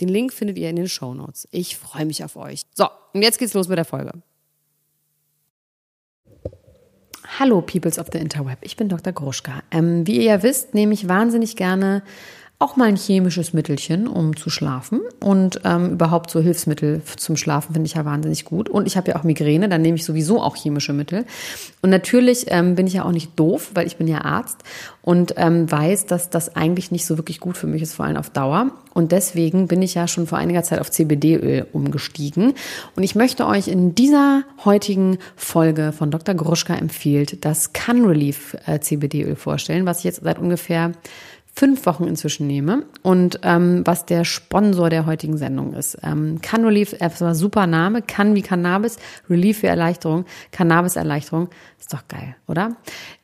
Den Link findet ihr in den Show Notes. Ich freue mich auf euch. So, und jetzt geht's los mit der Folge. Hallo, Peoples of the Interweb. Ich bin Dr. Gruschka. Ähm, wie ihr ja wisst, nehme ich wahnsinnig gerne auch mal ein chemisches Mittelchen, um zu schlafen. Und ähm, überhaupt so Hilfsmittel zum Schlafen finde ich ja wahnsinnig gut. Und ich habe ja auch Migräne, dann nehme ich sowieso auch chemische Mittel. Und natürlich ähm, bin ich ja auch nicht doof, weil ich bin ja Arzt und ähm, weiß, dass das eigentlich nicht so wirklich gut für mich ist, vor allem auf Dauer. Und deswegen bin ich ja schon vor einiger Zeit auf CBD-Öl umgestiegen. Und ich möchte euch in dieser heutigen Folge von Dr. Gruschka empfiehlt das Can Relief äh, CBD-Öl vorstellen, was ich jetzt seit ungefähr fünf Wochen inzwischen nehme und ähm, was der Sponsor der heutigen Sendung ist. Ähm, Can Relief, das war super Name, Can wie Cannabis, Relief für Erleichterung, Cannabis-Erleichterung, ist doch geil, oder?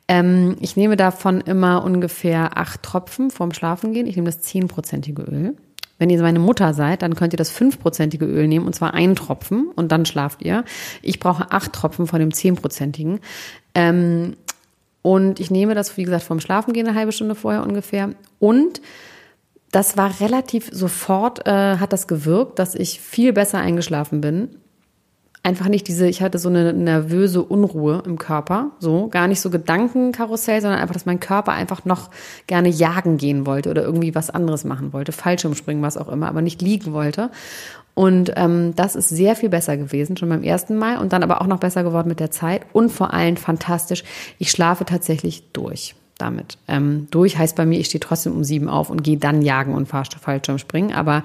Ähm, ich nehme davon immer ungefähr acht Tropfen vorm Schlafengehen. Ich nehme das zehnprozentige Öl. Wenn ihr meine Mutter seid, dann könnt ihr das fünfprozentige Öl nehmen und zwar einen Tropfen und dann schlaft ihr. Ich brauche acht Tropfen von dem zehnprozentigen. Ähm, und ich nehme das, wie gesagt, vorm Schlafengehen eine halbe Stunde vorher ungefähr. Und das war relativ sofort, äh, hat das gewirkt, dass ich viel besser eingeschlafen bin. Einfach nicht diese, ich hatte so eine nervöse Unruhe im Körper, so gar nicht so Gedankenkarussell, sondern einfach, dass mein Körper einfach noch gerne jagen gehen wollte oder irgendwie was anderes machen wollte, Fallschirmspringen, was auch immer, aber nicht liegen wollte. Und ähm, das ist sehr viel besser gewesen, schon beim ersten Mal und dann aber auch noch besser geworden mit der Zeit und vor allem fantastisch. Ich schlafe tatsächlich durch damit. Ähm, durch heißt bei mir, ich stehe trotzdem um sieben auf und gehe dann jagen und Fallschirm springen, aber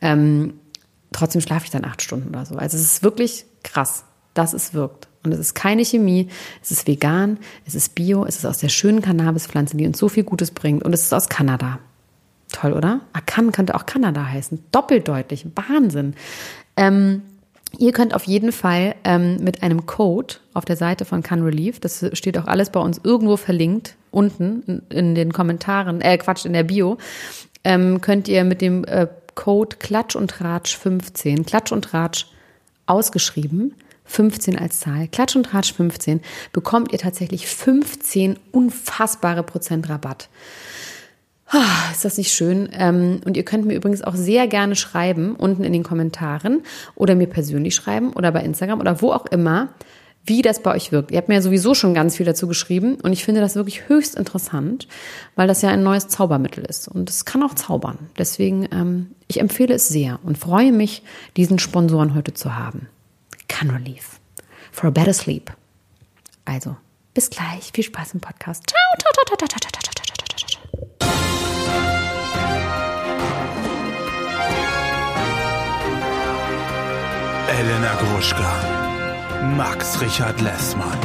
ähm, trotzdem schlafe ich dann acht Stunden oder so. Also es ist wirklich krass, dass es wirkt. Und es ist keine Chemie, es ist vegan, es ist bio, es ist aus der schönen Cannabispflanze, die uns so viel Gutes bringt und es ist aus Kanada. Toll, oder? Akan könnte auch Kanada heißen. Doppeldeutlich. Wahnsinn. Ähm, ihr könnt auf jeden Fall ähm, mit einem Code auf der Seite von Can Relief, das steht auch alles bei uns irgendwo verlinkt, unten in, den Kommentaren, äh, Quatsch, in der Bio, ähm, könnt ihr mit dem äh, Code Klatsch und Tratsch 15, Klatsch und Tratsch ausgeschrieben, 15 als Zahl, Klatsch und Tratsch 15, bekommt ihr tatsächlich 15 unfassbare Prozent Rabatt. Ah, ist das nicht schön? Ähm, und ihr könnt mir übrigens auch sehr gerne schreiben, unten in den Kommentaren oder mir persönlich schreiben oder bei Instagram oder wo auch immer, wie das bei euch wirkt. Ihr habt mir ja sowieso schon ganz viel dazu geschrieben und ich finde das wirklich höchst interessant, weil das ja ein neues Zaubermittel ist und es kann auch zaubern. Deswegen, ähm, ich empfehle es sehr und freue mich, diesen Sponsoren heute zu haben. Can Relief. For a better sleep. Also, bis gleich. Viel Spaß im Podcast. Ciao, ciao, ciao, ciao, ciao, ciao, ciao. Elena Gruschka, Max Richard Lessmann,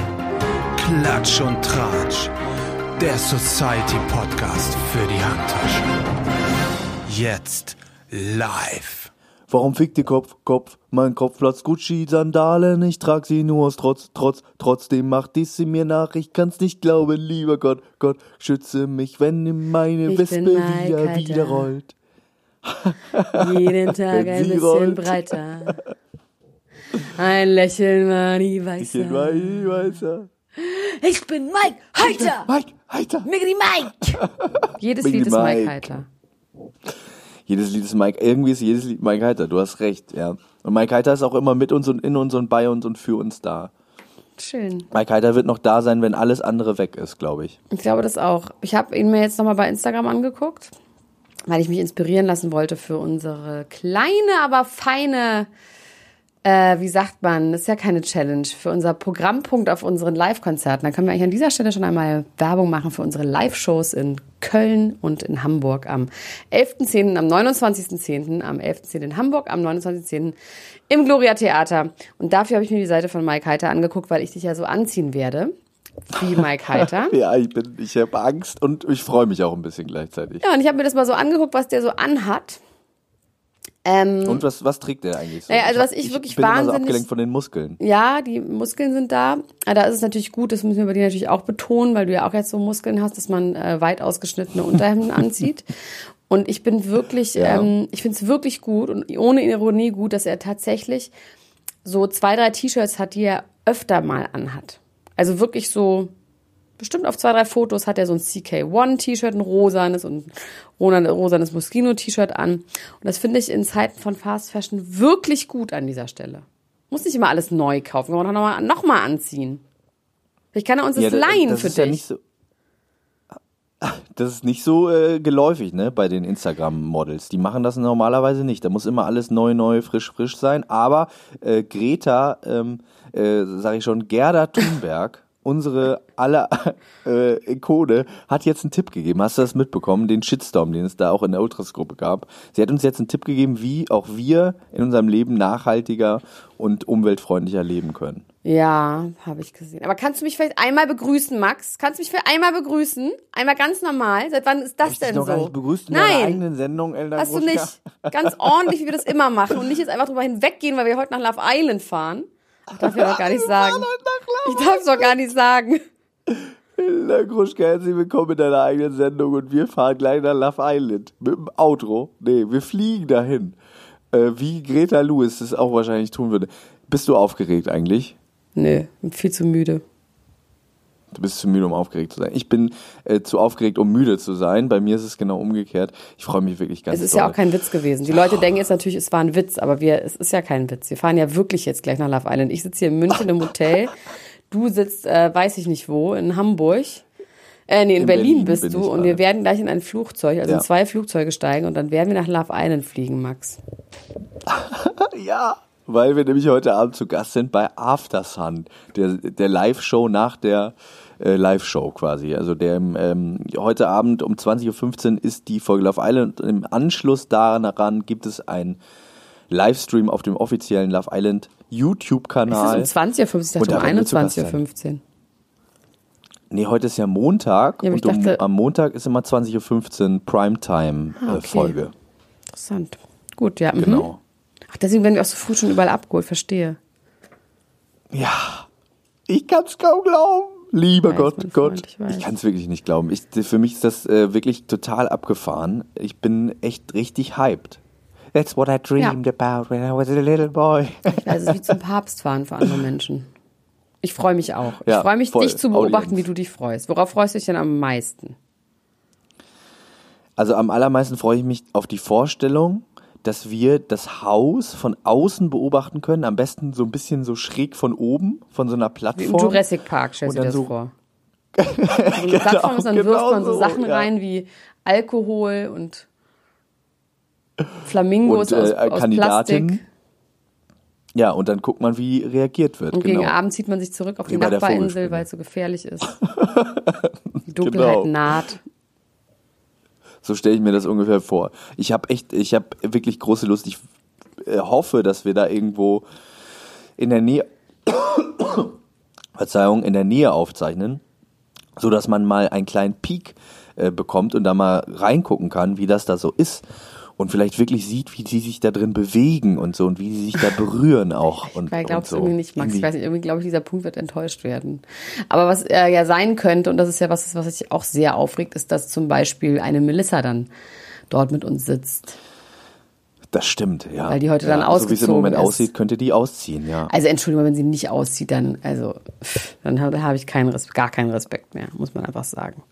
Klatsch und Tratsch, der Society Podcast für die Handtasche. Jetzt live. Warum fickt die Kopf, Kopf? Mein Kopf platzt Gucci-Sandalen, ich trag sie nur aus Trotz, Trotz, trotzdem macht dies sie mir nach, ich kann's nicht glauben, lieber Gott, Gott, schütze mich, wenn meine Ich Wespe wieder, wieder rollt. Jeden Tag ein bisschen rollt. breiter. Ein Lächeln war nie Ich bin weißer. Mike, weißer. Ich bin Mike Heiter! Mike, Heiter. Miggity Mike! Jedes Miggity Lied ist Mike Mike. Heiter. Jedes Lied ist Mike, irgendwie ist jedes Lied Mike Heiter, du hast recht, ja. Und Mike Heiter ist auch immer mit uns und in uns und bei uns und für uns da. Schön. Mike Heiter wird noch da sein, wenn alles andere weg ist, glaube ich. Ich glaube das auch. Ich habe ihn mir jetzt nochmal bei Instagram angeguckt, weil ich mich inspirieren lassen wollte für unsere kleine, aber feine äh, wie sagt man, das ist ja keine Challenge, für unser Programmpunkt auf unseren Live-Konzerten. Da können wir eigentlich an dieser Stelle schon einmal Werbung machen für unsere Live-Shows in Köln und in Hamburg am 11.10., am 29.10., am 11.10. in Hamburg, am 29.10. im Gloria Theater. Und dafür habe ich mir die Seite von Mike Heiter angeguckt, weil ich dich ja so anziehen werde. Wie Mike Heiter. Ja, ich bin, ich habe Angst und ich freue mich auch ein bisschen gleichzeitig. Ja, und ich habe mir das mal so angeguckt, was der so anhat. Ähm, Und was, was trägt der eigentlich so? Naja, also was ich wirklich bin immer so wahnsinnig- abgelenkt von den Muskeln. Ja, die Muskeln sind da. Aber da ist es natürlich gut, das müssen wir bei dir natürlich auch betonen, weil du ja auch jetzt so Muskeln hast, dass man äh, weit ausgeschnittene Unterhemden anzieht. Und ich bin wirklich, Ja. ähm, ich finde es wirklich gut und ohne Ironie gut, dass er tatsächlich so zwei, drei T-Shirts hat, die er öfter mal anhat. Also wirklich so, bestimmt auf zwei, drei Fotos hat er so ein CK1-T-Shirt, ein rosanes und ein rosanes Moschino-T-Shirt an. Und das finde ich in Zeiten von Fast Fashion wirklich gut an dieser Stelle. Muss nicht immer alles neu kaufen, kann man auch nochmal noch mal anziehen. Ich kann er uns das da- leihen das für dich. Ja nicht so, das ist nicht so äh, geläufig, ne, bei den Instagram-Models. Die machen das normalerweise nicht. Da muss immer alles neu, neu, frisch, frisch sein. Aber äh, Greta, ähm, äh, sag ich schon, Gerda Thunberg, unsere aller äh, Ikone, hat jetzt einen Tipp gegeben. Hast du das mitbekommen? Den Shitstorm, den es da auch in der Ultras-Gruppe gab. Sie hat uns jetzt einen Tipp gegeben, wie auch wir in unserem Leben nachhaltiger und umweltfreundlicher leben können. Ja, habe ich gesehen. Aber kannst du mich vielleicht einmal begrüßen, Max? Kannst du mich für einmal begrüßen? Einmal ganz normal? Seit wann ist das du dich denn noch so? gar nicht begrüßt in Nein, eigenen Sendung, Elna hast du Gruschka? nicht. Ganz ordentlich, wie wir das immer machen und nicht jetzt einfach drüber hinweggehen, weil wir heute nach Love Island fahren. Ich darf ja noch gar nicht sagen. Ich darf es doch gar nicht sagen. Na, Gruschka, herzlich willkommen in deiner eigenen Sendung und wir fahren gleich nach Love Island. Mit dem Auto. Nee, wir fliegen dahin. Äh, wie Greta Lewis das auch wahrscheinlich tun würde. Bist du aufgeregt eigentlich? Bin viel zu müde. Du bist zu müde, um aufgeregt zu sein. Ich bin äh, zu aufgeregt, um müde zu sein. Bei mir ist es genau umgekehrt. Ich freue mich wirklich ganz Es ist doll. ja auch kein Witz gewesen. Die Leute denken jetzt natürlich, es war ein Witz, aber wir, es ist ja kein Witz. Wir fahren ja wirklich jetzt gleich nach Love Island. Ich sitze hier in München im Hotel. Du sitzt, äh, weiß ich nicht wo, in Hamburg. Äh, nee, in, In Berlin, Berlin bist du und wir werden gleich in ein Flugzeug, also Ja. in zwei Flugzeuge steigen und dann werden wir nach Love Island fliegen, Max. Ja, weil wir nämlich heute Abend zu Gast sind bei After Sun, der, der Live-Show nach der äh, Live-Show quasi. Also der ähm, heute Abend um 20.15 Uhr ist die Folge Love Island und im Anschluss daran gibt es ein Livestream auf dem offiziellen Love Island Ist YouTube-Kanal. es um 20.15 Uhr? Ich dachte da um werden wir zu Gast 21.15 Uhr. Nee, heute ist ja Montag Ja, und dachte- um, am Montag ist immer 20.15 Uhr Primetime Ah, äh, okay. Folge. Interessant. Gut, ja. mhm. Genau. Ach, deswegen werden wir auch so früh schon überall abgeholt, verstehe. Ja, ich kann es kaum glauben. Lieber weiß, Gott, Gott. Freund, ich ich kann es wirklich nicht glauben. Ich, für mich ist das äh, wirklich total abgefahren. Ich bin echt richtig hyped. That's what I dreamed about when I was a little boy. Also es ist wie zum Papst fahren für andere Menschen. Ich freue mich auch. Ich Ja, freue mich, voll. dich zu beobachten, Audience. wie du dich freust. Worauf freust du dich denn am meisten? Also am allermeisten freue ich mich auf die Vorstellung, dass wir das Haus von außen beobachten können. Am besten so ein bisschen so schräg von oben, von so einer Wie im Plattform. Jurassic Park, stellst du dir das so- vor. So eine Plattform ist, dann genau wirft man so, so, Sachen ja. rein wie Alkohol und Flamingos Und, äh, aus, aus Kandidatin. Plastik. Ja, und dann guckt man, wie reagiert wird. Und genau. gegen Abend zieht man sich zurück auf die Nachbarinsel, weil es so gefährlich ist. Die Dunkelheit Genau. naht. So stelle ich mir das ungefähr vor. Ich habe echt, ich habe wirklich große Lust. Ich äh, hoffe, dass wir da irgendwo in der Nähe, Verzeihung, in der Nähe aufzeichnen, so dass man mal einen kleinen Peak äh, bekommt und da mal reingucken kann, wie das da so ist. Und vielleicht wirklich sieht, wie die sich da drin bewegen und so und wie sie sich da berühren auch. Und, glaubst und du so. irgendwie nicht, Max. Ich weiß nicht, irgendwie glaube ich, dieser Punkt wird enttäuscht werden. Aber was äh, ja sein könnte, und das ist ja was, was sich auch sehr aufregt, ist, dass zum Beispiel eine Melissa dann dort mit uns sitzt. Das stimmt, ja. Weil die heute dann ja, So wie es im ausgezogen Moment ist. aussieht, könnte die ausziehen, ja. Also Entschuldigung, wenn sie nicht auszieht, dann, also, dann habe hab ich keinen Res gar keinen Respekt mehr, muss man einfach sagen.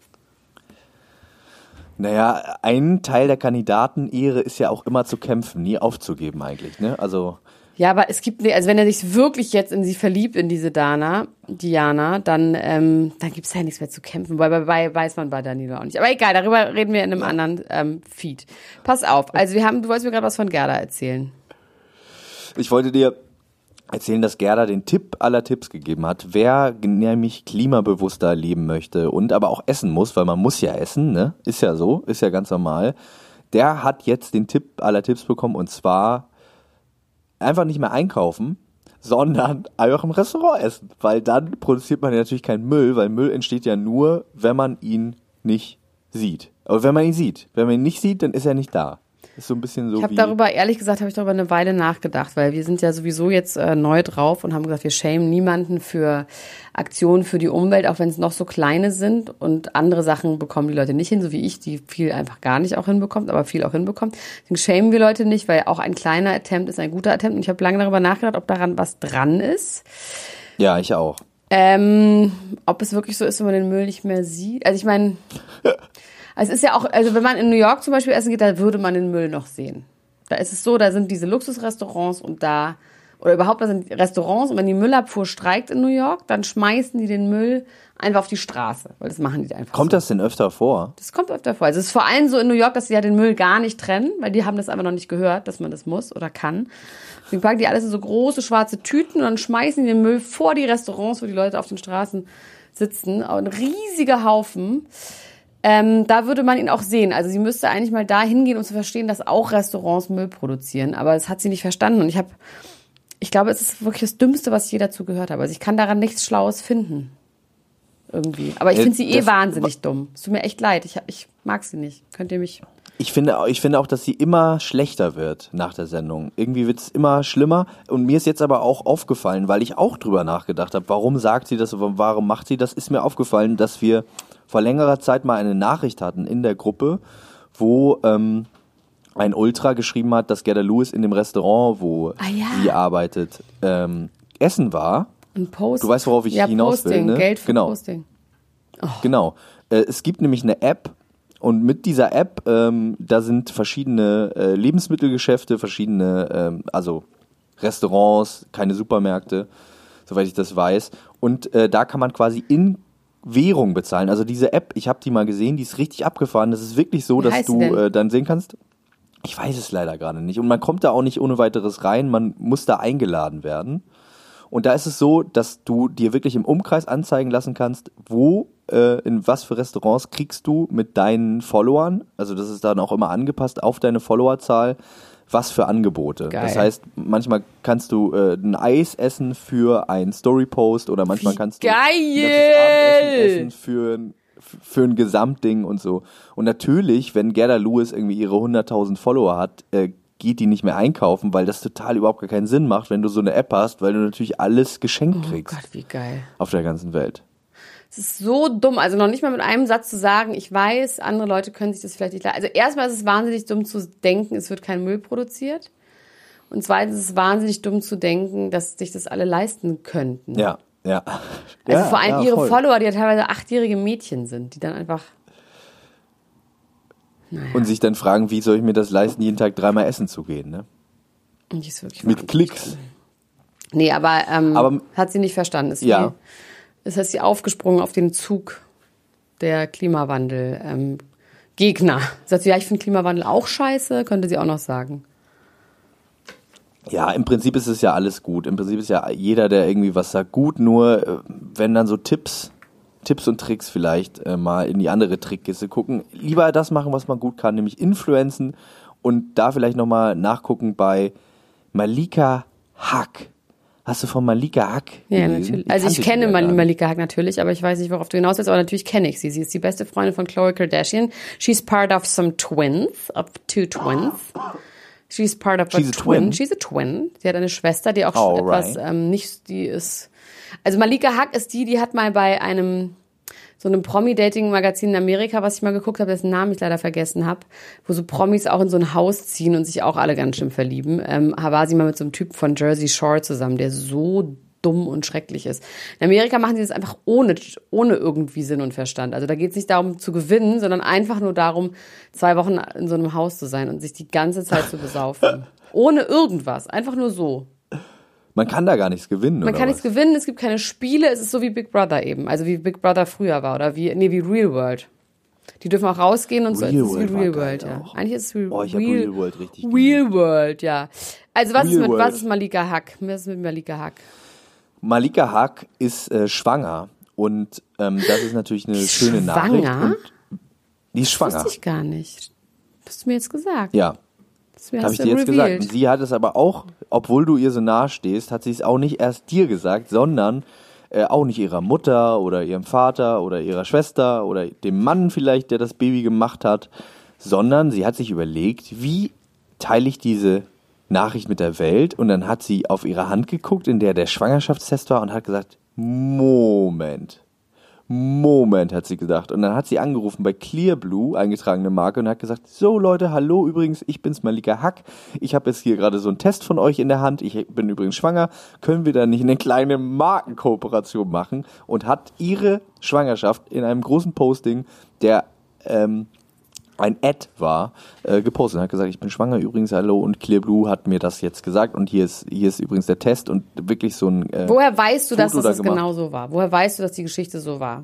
Naja, ein Teil der Kandidatenehre ist ja auch immer zu kämpfen, nie aufzugeben eigentlich, ne? Also, Ja, aber es gibt, also wenn er sich wirklich jetzt in sie verliebt, in diese Dana, Diana, dann, ähm, dann gibt's ja nichts mehr zu kämpfen. Weil bei weiß man bei Danilo auch nicht. Aber egal, darüber reden wir in einem anderen ähm, Feed. Pass auf, also wir haben, du wolltest mir gerade was von Gerda erzählen. ich wollte dir erzählen, dass Gerda den Tipp aller Tipps gegeben hat, wer nämlich klimabewusster leben möchte und aber auch essen muss, weil man muss ja essen, ne? Ist ja so, ist ja ganz normal. Der hat jetzt den Tipp aller Tipps bekommen und zwar einfach nicht mehr einkaufen, sondern einfach im Restaurant essen, weil dann produziert man ja natürlich keinen Müll, weil Müll entsteht ja nur, wenn man ihn nicht sieht. Aber wenn man ihn sieht, wenn man ihn nicht sieht, dann ist er nicht da. Ist so ein bisschen so Ich habe darüber, ehrlich gesagt, habe ich darüber eine Weile nachgedacht, weil wir sind ja sowieso jetzt äh, neu drauf und haben gesagt, wir schämen niemanden für Aktionen für die Umwelt, auch wenn es noch so kleine sind und andere Sachen bekommen die Leute nicht hin, so wie ich, die viel einfach gar nicht auch hinbekommt, aber viel auch hinbekommt. Deswegen schämen wir Leute nicht, weil auch ein kleiner Attempt ist ein guter Attempt und ich habe lange darüber nachgedacht, ob daran was dran ist. Ja, ich auch. Ähm, ob es wirklich so ist, wenn man den Müll nicht mehr sieht. Also ich meine, es ist ja auch, also wenn man in New York zum Beispiel essen geht, da würde man den Müll noch sehen. Da ist es so, da sind diese Luxusrestaurants und da, oder überhaupt, da sind Restaurants und wenn die Müllabfuhr streikt in New York, dann schmeißen die den Müll einfach auf die Straße, weil das machen die einfach Kommt so. das denn öfter vor? Das kommt öfter vor. Also es ist vor allem so in New York, dass sie ja den Müll gar nicht trennen, weil die haben das einfach noch nicht gehört, dass man das muss oder kann. Deswegen packen die alles in so große schwarze Tüten und dann schmeißen die den Müll vor die Restaurants, wo die Leute auf den Straßen sitzen. Ein riesiger Haufen. Ähm, da würde man ihn auch sehen. Also sie müsste eigentlich mal da hingehen, um zu verstehen, dass auch Restaurants Müll produzieren. Aber das hat sie nicht verstanden. Und ich habe, ich glaube, es ist wirklich das Dümmste, was ich je dazu gehört habe. Also ich kann daran nichts Schlaues finden. Irgendwie. Aber ich Äh, finde sie eh wahnsinnig dumm. Es tut mir echt leid. Ich, ich mag sie nicht. Könnt ihr mich. Ich finde, ich finde auch, dass sie immer schlechter wird nach der Sendung. Irgendwie wird es immer schlimmer. Und mir ist jetzt aber auch aufgefallen, weil ich auch drüber nachgedacht habe, warum sagt sie das, warum macht sie das, ist mir aufgefallen, dass wir vor längerer Zeit mal eine Nachricht hatten in der Gruppe, wo ähm, ein Ultra geschrieben hat, dass Gerda Lewis in dem Restaurant, wo Ah, ja. sie arbeitet, ähm, essen war. Ein Post. Du weißt, worauf ich ja, hinaus will, Posting, ne? Geld für Genau. Posting. Genau. Äh, es gibt nämlich eine App und mit dieser App, ähm, da sind verschiedene äh, Lebensmittelgeschäfte, verschiedene, ähm, also Restaurants, keine Supermärkte, soweit ich das weiß. Und äh, da kann man quasi in Währung bezahlen. Also diese App, ich habe die mal gesehen, die ist richtig abgefahren. Das ist wirklich so, Wie dass du äh, dann sehen kannst. Ich weiß es leider gerade nicht. Und man kommt da auch nicht ohne weiteres rein. Man muss da eingeladen werden. Und da ist es so, dass du dir wirklich im Umkreis anzeigen lassen kannst, wo, äh, in was für Restaurants kriegst du mit deinen Followern, also das ist dann auch immer angepasst auf deine Followerzahl, was für Angebote. Geil. Das heißt, manchmal kannst du äh, ein Eis essen für einen Storypost oder manchmal Wie kannst du geil! essen für ein für ein Gesamtding und so. Und natürlich, wenn Gerda Lewis irgendwie ihre 100.000 Follower hat, äh, geht die nicht mehr einkaufen, weil das total überhaupt gar keinen Sinn macht, wenn du so eine App hast, weil du natürlich alles geschenkt Oh kriegst Gott, wie geil. auf der ganzen Welt. Es ist so dumm, also noch nicht mal mit einem Satz zu sagen, ich weiß, andere Leute können sich das vielleicht nicht leisten. Also erstmal ist es wahnsinnig dumm zu denken, es wird kein Müll produziert. Und zweitens ist es wahnsinnig dumm zu denken, dass sich das alle leisten könnten. Ja, ja. Also ja, vor allem ja, ihre voll. Follower, die ja teilweise achtjährige Mädchen sind, die dann einfach. Und sich dann fragen, wie soll ich mir das leisten, jeden Tag dreimal essen zu gehen, ne? Mit Klicks. Nee, aber, ähm, Aber- hat sie nicht verstanden. Ist Ja. Wie, es heißt, sie aufgesprungen auf den Zug der Klimawandel. Ähm, Gegner. Sagt sie, ja, ich finde Klimawandel auch scheiße, könnte sie auch noch sagen. Ja, im Prinzip ist es ja alles gut. Im Prinzip ist ja jeder, der irgendwie was sagt, gut. Nur äh, wenn dann so Tipps, Tipps und Tricks vielleicht äh, mal in die andere Trickkiste gucken, lieber das machen, was man gut kann, nämlich Influenzen und da vielleicht nochmal nachgucken bei Malika Hack. Hast du von Malika Hack Ja, gelesen? natürlich. Also ich kenne Mal. Malika Hack natürlich, aber ich weiß nicht, worauf du hinaus willst, aber natürlich kenne ich sie. Sie ist die beste Freundin von Khloe Kardashian. She's part of some twins, of two twins. She's part of a She's a twin. twin? She's a twin. Sie hat eine Schwester, die auch Alright. etwas ähm, nicht, die ist. Also Malika Hack ist die, die hat mal bei einem so einem Promi-Dating-Magazin in Amerika, was ich mal geguckt habe, dessen Namen ich leider vergessen habe, wo so Promis auch in so ein Haus ziehen und sich auch alle ganz schön verlieben, ähm, war sie mal mit so einem Typ von Jersey Shore zusammen, der so dumm und schrecklich ist. In Amerika machen sie das einfach ohne, ohne irgendwie Sinn und Verstand. Also da geht es nicht darum zu gewinnen, sondern einfach nur darum, zwei Wochen in so einem Haus zu sein und sich die ganze Zeit zu besaufen. Ohne irgendwas. Einfach nur so. Man kann da gar nichts gewinnen, Man kann was? nichts gewinnen, es gibt keine Spiele, es ist so wie Big Brother eben. Also wie Big Brother früher war oder wie, nee, wie Real World. Die dürfen auch rausgehen und so. Real Es ist wie Real World, ja. auch. Eigentlich ist es Real, Oh, ich hab Real, Real World richtig Real World, ja. Also was ist mit World. was ist Malika Hack? Was ist mit Malika Hack? Malika Hack ist äh, schwanger und ähm, das ist natürlich eine schöne Nachricht. schwanger? Die ist schwanger. Wusste ich gar nicht. Hast du mir jetzt gesagt? Ja, Das habe ich dir jetzt gesagt. revealed. Und sie hat es aber auch, obwohl du ihr so nahe stehst, hat sie es auch nicht erst dir gesagt, sondern äh, auch nicht ihrer Mutter oder ihrem Vater oder ihrer Schwester oder dem Mann vielleicht, der das Baby gemacht hat, sondern sie hat sich überlegt, wie teile ich diese Nachricht mit der Welt und dann hat sie auf ihre Hand geguckt, in der der Schwangerschaftstest war und hat gesagt, Moment, Moment, hat sie gedacht. Und dann hat sie angerufen bei Clearblue, eingetragene Marke, und hat gesagt, so Leute, hallo übrigens, ich bin's Malika Hack. Ich habe jetzt hier gerade so einen Test von euch in der Hand. Ich bin übrigens schwanger. Können wir da nicht eine kleine Markenkooperation machen? Und hat ihre Schwangerschaft in einem großen Posting, der ähm, ein Ad war, äh, gepostet und hat gesagt, ich bin schwanger übrigens, hallo. Und Clearblue hat mir das jetzt gesagt. Und hier ist, hier ist übrigens der Test und wirklich so ein... Äh, Woher weißt du, dass Foto das da gemacht. genau so war? Woher weißt du, dass die Geschichte so war?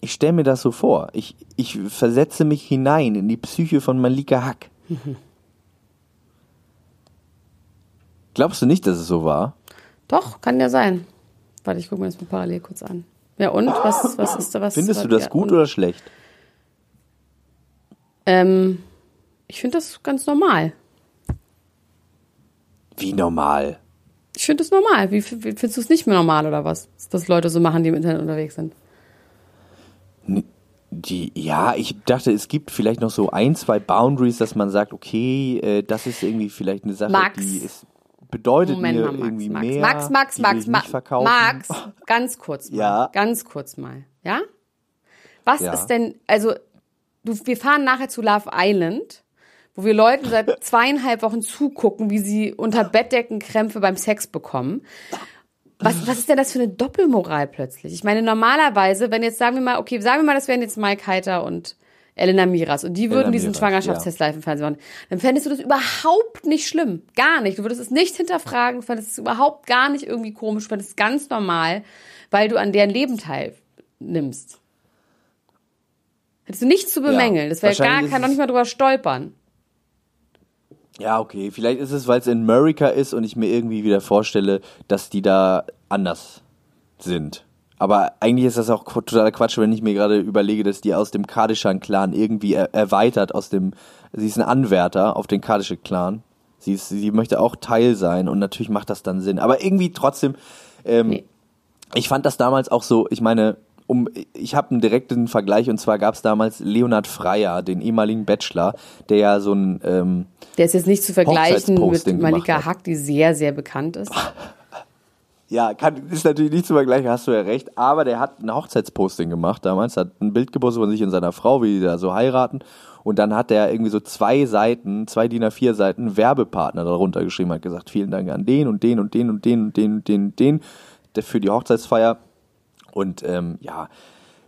ich stelle mir das so vor. Ich, ich versetze mich hinein in die Psyche von Malika Hack. Glaubst du nicht, dass es so war? Doch, kann ja sein. Warte, ich gucke mir das mal parallel kurz an. Ja, und? Was, was ist da was? Findest du das gut oder schlecht? Ähm, ich finde das ganz normal. Wie normal. Ich finde das normal. Wie, findest du es nicht mehr normal oder was? Dass Leute so machen, die im Internet unterwegs sind. Die, ja, ich dachte, es gibt vielleicht noch so ein, zwei Boundaries, dass man sagt, okay, äh, das ist irgendwie vielleicht eine Sache, Max. die ist, bedeutet Moment mir mal, Max, irgendwie Max, mehr. Max, Max, Max, ich Ma nicht verkaufen. Max, ganz kurz mal. Ja. Ganz kurz mal. Ja? Was Ja. ist denn, also, du, wir fahren nachher zu Love Island, wo wir Leuten seit zweieinhalb Wochen zugucken, wie sie unter Bettdecken Krämpfe beim Sex bekommen. Was, was ist denn das für eine Doppelmoral plötzlich? Ich meine, normalerweise, wenn jetzt sagen wir mal, okay, sagen wir mal, das wären jetzt Mike Heiter und Elena Miras und die würden Elena diesen Miras, Schwangerschaftstest live im Fernsehen machen, dann fändest du das überhaupt nicht schlimm. Gar nicht. Du würdest es nicht hinterfragen, fändest es überhaupt gar nicht irgendwie komisch, fändest es ganz normal, weil du an deren Leben teilnimmst. Hättest du nichts zu bemängeln. das wäre gar, kann doch nicht mal drüber stolpern. Ja, okay. Vielleicht ist es, weil es in Amerika ist und ich mir irgendwie wieder vorstelle, dass die da anders sind. Aber eigentlich ist das auch totaler Quatsch, wenn ich mir gerade überlege, dass die aus dem Kardashian-Clan irgendwie er erweitert aus dem, sie ist ein Anwärter auf den Kardashian-Clan. Sie, ist, sie möchte auch Teil sein und natürlich macht das dann Sinn. Aber irgendwie trotzdem, ähm, Nee. ich fand das damals auch so, ich meine, um, ich habe einen direkten Vergleich und zwar gab es damals Leonhard Freier, den ehemaligen Bachelor, der ja so ein ähm, Der ist jetzt nicht zu vergleichen mit Malika. Hack, die sehr, sehr bekannt ist. Ja, kann, ist natürlich nicht zu vergleichen, hast du ja recht. Aber der hat ein Hochzeitsposting gemacht damals, hat ein Bild gepostet von sich und seiner Frau, wie die da so heiraten. Und dann hat er irgendwie so zwei Seiten, zwei DIN A4 Seiten Werbepartner darunter geschrieben, hat gesagt, vielen Dank an den und den und den und den und den und den und den der für die Hochzeitsfeier. Und ähm, ja,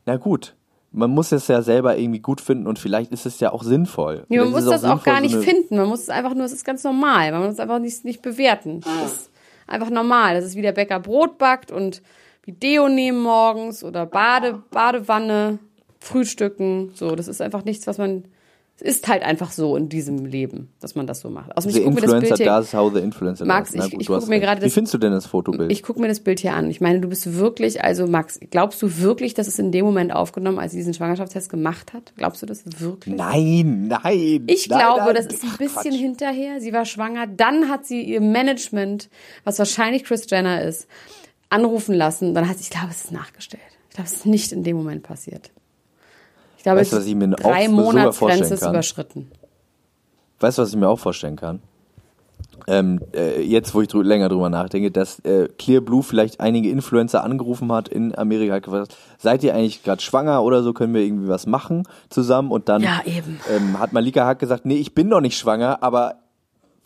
na gut. Man muss es ja selber irgendwie gut finden und vielleicht ist es ja auch sinnvoll. Nee, man muss es das auch gar nicht so finden. Man muss es einfach nur, es ist ganz normal. Man muss es einfach nicht, nicht bewerten. Das ist einfach normal. Das ist wie der Bäcker Brot backt und wie Deo nehmen morgens oder Bade, Badewanne, Frühstücken. So, das ist einfach nichts, was man. Es ist halt einfach so in diesem Leben, dass man das so macht. Außerdem, The ich gucke mir das Influencer Bild hier, does how the influencer Max, does. Ich- gut, ich hast mir gerade Wie das- findest du denn das Fotobild? ich gucke mir das Bild hier an. Ich meine, du bist wirklich, also Max, glaubst du wirklich, dass es in dem Moment aufgenommen, als sie diesen Schwangerschaftstest gemacht hat? Glaubst du das wirklich? Nein, nein. Ich nein, glaube, nein. das ist ein bisschen Quatsch. hinterher. Sie war schwanger, dann hat sie ihr Management, was wahrscheinlich Chris Jenner ist, anrufen lassen. Dann hat sie, ich glaube, es ist nachgestellt. Ich glaube, es ist nicht in dem Moment passiert. Ich glaube, Weißt was ich mir drei Monatsgrenze ist überschritten. Weißt du, was ich mir auch vorstellen kann? Ähm, äh, jetzt, wo ich drü länger drüber nachdenke, dass äh, Clear Blue vielleicht einige Influencer angerufen hat in Amerika, hat gefragt, seid ihr eigentlich gerade schwanger oder so, können wir irgendwie was machen zusammen? Und dann Ja. Ähm, hat Malika Hack gesagt, nee, ich bin noch nicht schwanger, aber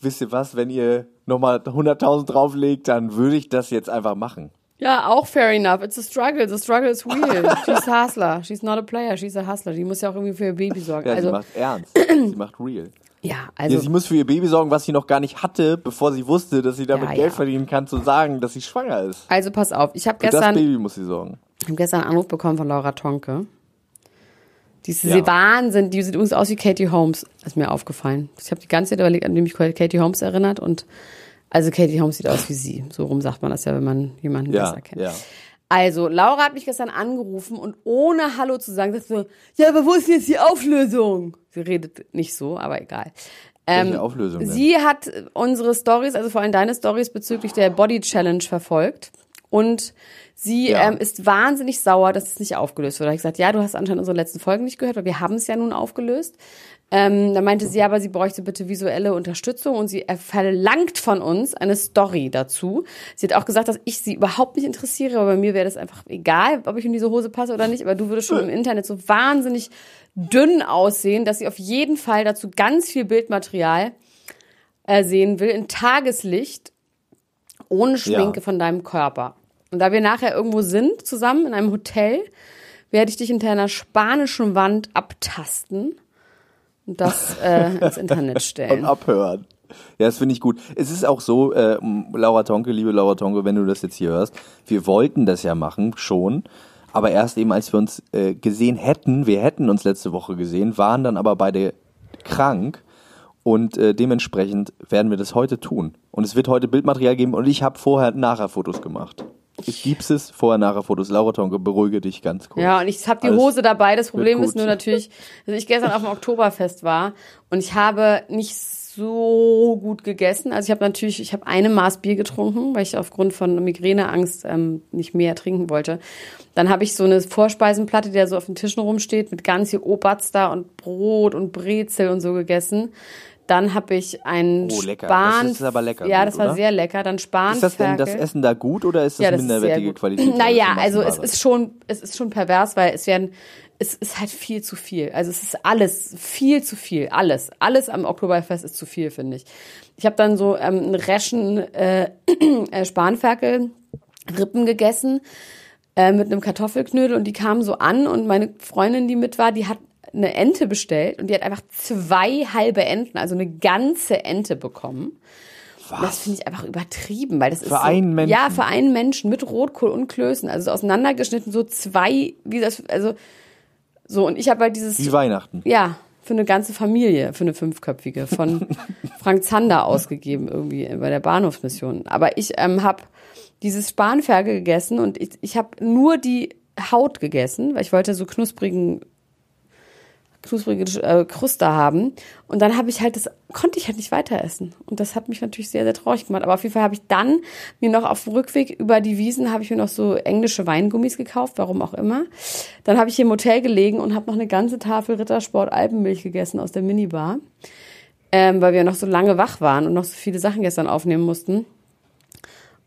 wisst ihr was, wenn ihr nochmal 100.000 drauflegt, dann würde ich das jetzt einfach machen. Ja, auch fair enough. It's a struggle. The struggle is real. She's a hustler. She's not a player. She's a hustler. Die muss ja auch irgendwie für ihr Baby sorgen. Ja, sie also, macht ernst. sie macht real. ja, Ja, also, sie muss für ihr Baby sorgen, was sie noch gar nicht hatte, bevor sie wusste, dass sie damit Ja, Geld ja. verdienen kann, zu sagen, dass sie schwanger ist. also pass auf. Ich habe Für das gestern, Baby muss sie sorgen. Ich habe gestern einen Anruf bekommen von Laura Tonke. Die ist Ja. Wahnsinn, die sieht übrigens aus wie Katie Holmes, ist mir aufgefallen. Ich habe die ganze Zeit überlegt, an wen mich Katie Holmes erinnert und also Katie Holmes sieht aus wie sie. So rum sagt man das ja, wenn man jemanden Ja, besser kennt. ja. Also, Laura hat mich gestern angerufen und ohne Hallo zu sagen, sagt so, ja, aber wo ist denn jetzt die Auflösung? Sie redet nicht so, aber egal. Welche Auflösung denn? Ähm, Sie hat unsere Stories, also vor allem deine Stories bezüglich der Body Challenge verfolgt und sie Ja. ähm, ist wahnsinnig sauer, dass es nicht aufgelöst wurde. Da habe ich gesagt, ja, du hast anscheinend unsere letzten Folgen nicht gehört, weil wir haben es ja nun aufgelöst. Ähm, da meinte sie, aber sie bräuchte bitte visuelle Unterstützung und sie verlangt von uns eine Story dazu. Sie hat auch gesagt, dass ich sie überhaupt nicht interessiere, aber bei mir wäre das einfach egal, ob ich in diese Hose passe oder nicht. Aber du würdest schon im Internet so wahnsinnig dünn aussehen, dass sie auf jeden Fall dazu ganz viel Bildmaterial äh, sehen will, in Tageslicht, ohne Schminke von deinem Körper. Und da wir nachher irgendwo sind, zusammen in einem Hotel, werde ich dich hinter einer spanischen Wand abtasten das äh, ins Internet Und stellen. abhören. Ja, das finde ich gut. Es ist auch so, äh, Laura Tonke, liebe Laura Tonke, wenn du das jetzt hier hörst, wir wollten das ja machen, schon. Aber erst eben, als wir uns äh, gesehen hätten, wir hätten uns letzte Woche gesehen, waren dann aber beide krank und äh, dementsprechend werden wir das heute tun. Und es wird heute Bildmaterial geben und ich habe vorher nachher Fotos gemacht. Ich gib's es, vorher nachher Fotos. Laura Tonke, beruhige dich ganz kurz. Ja, und ich habe die Alles Hose dabei. Das Problem ist nur natürlich, dass ich gestern auf dem Oktoberfest war und ich habe nicht so gut gegessen. Also ich habe natürlich, ich habe eine Maß Bier getrunken, weil ich aufgrund von Migräneangst ähm, nicht mehr trinken wollte. Dann habe ich so eine Vorspeisenplatte, die da so auf den Tischen rumsteht, mit ganz viel Obatz da und Brot und Brezel und so gegessen. Dann habe ich einen Oh, lecker. Span. Das ist aber lecker Ja, gut, das war oder? sehr lecker. Dann Span. Ist das denn das Essen da gut oder ist das, Ja, das ist minderwertige gut. Qualität? Naja, also es ist schon, es ist schon pervers, weil es werden, es ist halt viel zu viel. Also es ist alles viel zu viel, alles, alles am Oktoberfest ist zu viel, finde ich. Ich habe dann so ähm, einen Reschen äh, äh, Spanferkel Rippen gegessen äh, mit einem Kartoffelknödel und die kamen so an und meine Freundin, die mit war, die hat eine Ente bestellt und die hat einfach zwei halbe Enten, also eine ganze Ente bekommen. Das finde ich einfach übertrieben, weil das ist Für so, einen Menschen? Ja, für einen Menschen mit Rotkohl und Klößen, also so auseinandergeschnitten, so zwei, wie das, also so und ich habe halt dieses Wie Weihnachten. ja, für eine ganze Familie, für eine fünfköpfige, von Frank Zander ausgegeben irgendwie bei der Bahnhofsmission. Aber ich ähm, habe dieses Spanferkel gegessen und ich, ich habe nur die Haut gegessen, weil ich wollte so knusprigen knusprige äh, Kruste haben. Und dann habe ich halt, das konnte ich halt nicht weiter essen. Und das hat mich natürlich sehr, sehr traurig gemacht. Aber auf jeden Fall habe ich dann mir noch auf dem Rückweg über die Wiesen habe ich mir noch so englische Weingummis gekauft, warum auch immer. Dann habe ich hier im Hotel gelegen und habe noch eine ganze Tafel Rittersport Alpenmilch gegessen aus der Minibar. Ähm, weil wir noch so lange wach waren und noch so viele Sachen gestern aufnehmen mussten.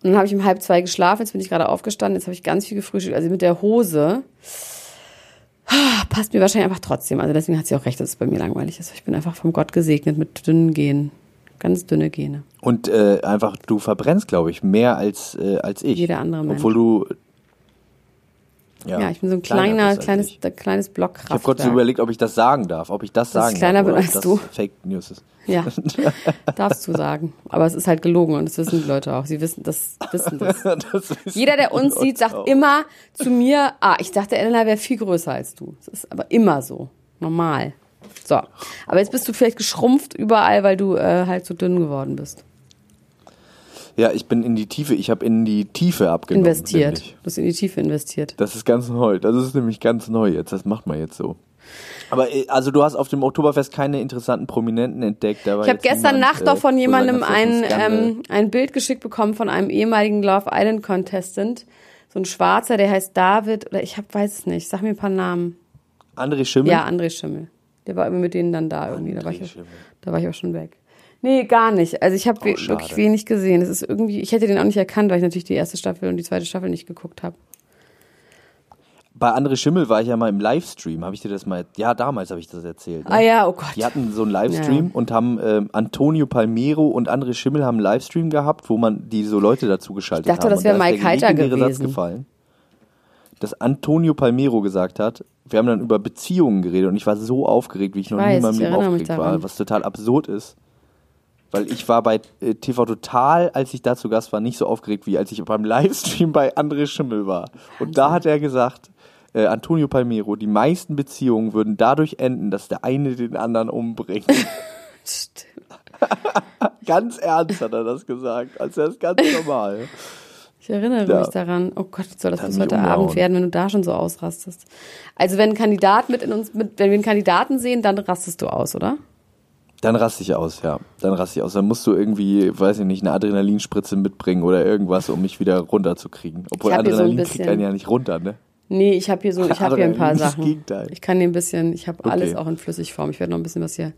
Und dann habe ich um halb zwei geschlafen, jetzt bin ich gerade aufgestanden, jetzt habe ich ganz viel gefrühstückt. Also mit der Hose passt mir wahrscheinlich einfach trotzdem. Also deswegen hat sie auch recht, dass es bei mir langweilig ist. Ich bin einfach vom Gott gesegnet mit dünnen Genen. Ganz dünne Gene. Und äh, einfach, du verbrennst, glaube ich, mehr als, äh, als ich. Jeder andere Mensch. Obwohl du. Ja, ich bin so ein kleiner kleiner, kleines, ich. kleines Ich habe kurz überlegt, ob ich das sagen darf, ob ich das ich sagen kleiner darf. bin oder ob als das du. Fake News ist. Ja, darfst du sagen. Aber es ist halt gelogen und das wissen die Leute auch. Sie wissen das. Wissen das. Das wissen Jeder, der uns Leute sieht, sagt auch. immer zu mir, ah, ich dachte, Elena wäre viel größer als du. Das ist aber immer so. Normal. So. Aber jetzt bist du vielleicht geschrumpft überall, weil du äh, halt so dünn geworden bist. Ja, ich bin in die Tiefe, ich habe in die Tiefe abgenommen. Investiert. nämlich. Du hast in die Tiefe investiert. Das ist ganz neu. Das ist nämlich ganz neu jetzt. Das macht man jetzt so. Aber äh, also du hast auf dem Oktoberfest keine interessanten Prominenten entdeckt. Ich habe gestern niemand, Nacht äh, doch von du sagen jemandem ein, ähm, ein Bild geschickt bekommen von einem ehemaligen Love Island Contestant. So ein Schwarzer, der heißt David, oder ich hab, weiß es nicht. Sag mir ein paar Namen. André Schimmel? Ja, André Schimmel. Der war immer mit denen dann da irgendwie. Da war, ich, André Schimmel. da war ich auch schon weg. Nee, gar nicht. Also ich habe Oh, wirklich wenig gesehen. Es ist irgendwie, ich hätte den auch nicht erkannt, weil ich natürlich die erste Staffel und die zweite Staffel nicht geguckt habe. Bei André Schimmel war ich ja mal im Livestream. Habe ich dir das mal? Ja, damals habe ich das erzählt. ne? Ah ja, oh Gott. Die hatten so einen Livestream Ja. und haben ähm, Antonio Palmero und André Schimmel haben einen Livestream gehabt, wo man die so Leute dazu geschaltet Ich dachte, haben. das wäre da Mike Heiter legendäre Satz gewesen. gefallen, dass Antonio Palmero gesagt hat, wir haben dann über Beziehungen geredet und ich war so aufgeregt, wie ich, noch nie weiß, in meinem ich Leben aufgeregt war, was total absurd ist. Weil ich war bei äh, TV Total, als ich da zu Gast war, nicht so aufgeregt, wie als ich beim Livestream bei André Schimmel war. Und da hat er gesagt, äh, Antonio Palmero, die meisten Beziehungen würden dadurch enden, dass der eine den anderen umbringt. ganz ernst hat er das gesagt, als wäre es ganz normal. Ich erinnere Ja. mich daran. Oh Gott, soll das bis heute umhauen. Abend werden, wenn du da schon so ausrastest. Also wenn ein Kandidat mit in uns, mit, wenn wir einen Kandidaten sehen, dann rastest du aus, oder? Dann raste ich aus, ja. Dann raste ich aus. Dann musst du irgendwie, weiß ich nicht, eine Adrenalinspritze mitbringen oder irgendwas, um mich wieder runterzukriegen. Obwohl hier so ein Adrenalin kriegt einen ja nicht runter, ne? Nee, ich habe hier so, ich habe hier ein paar Adrenalin Sachen. Gegenteil. Ich kann dir ein bisschen, ich habe Okay. alles auch in Flüssigform. Ich werde noch ein bisschen was hier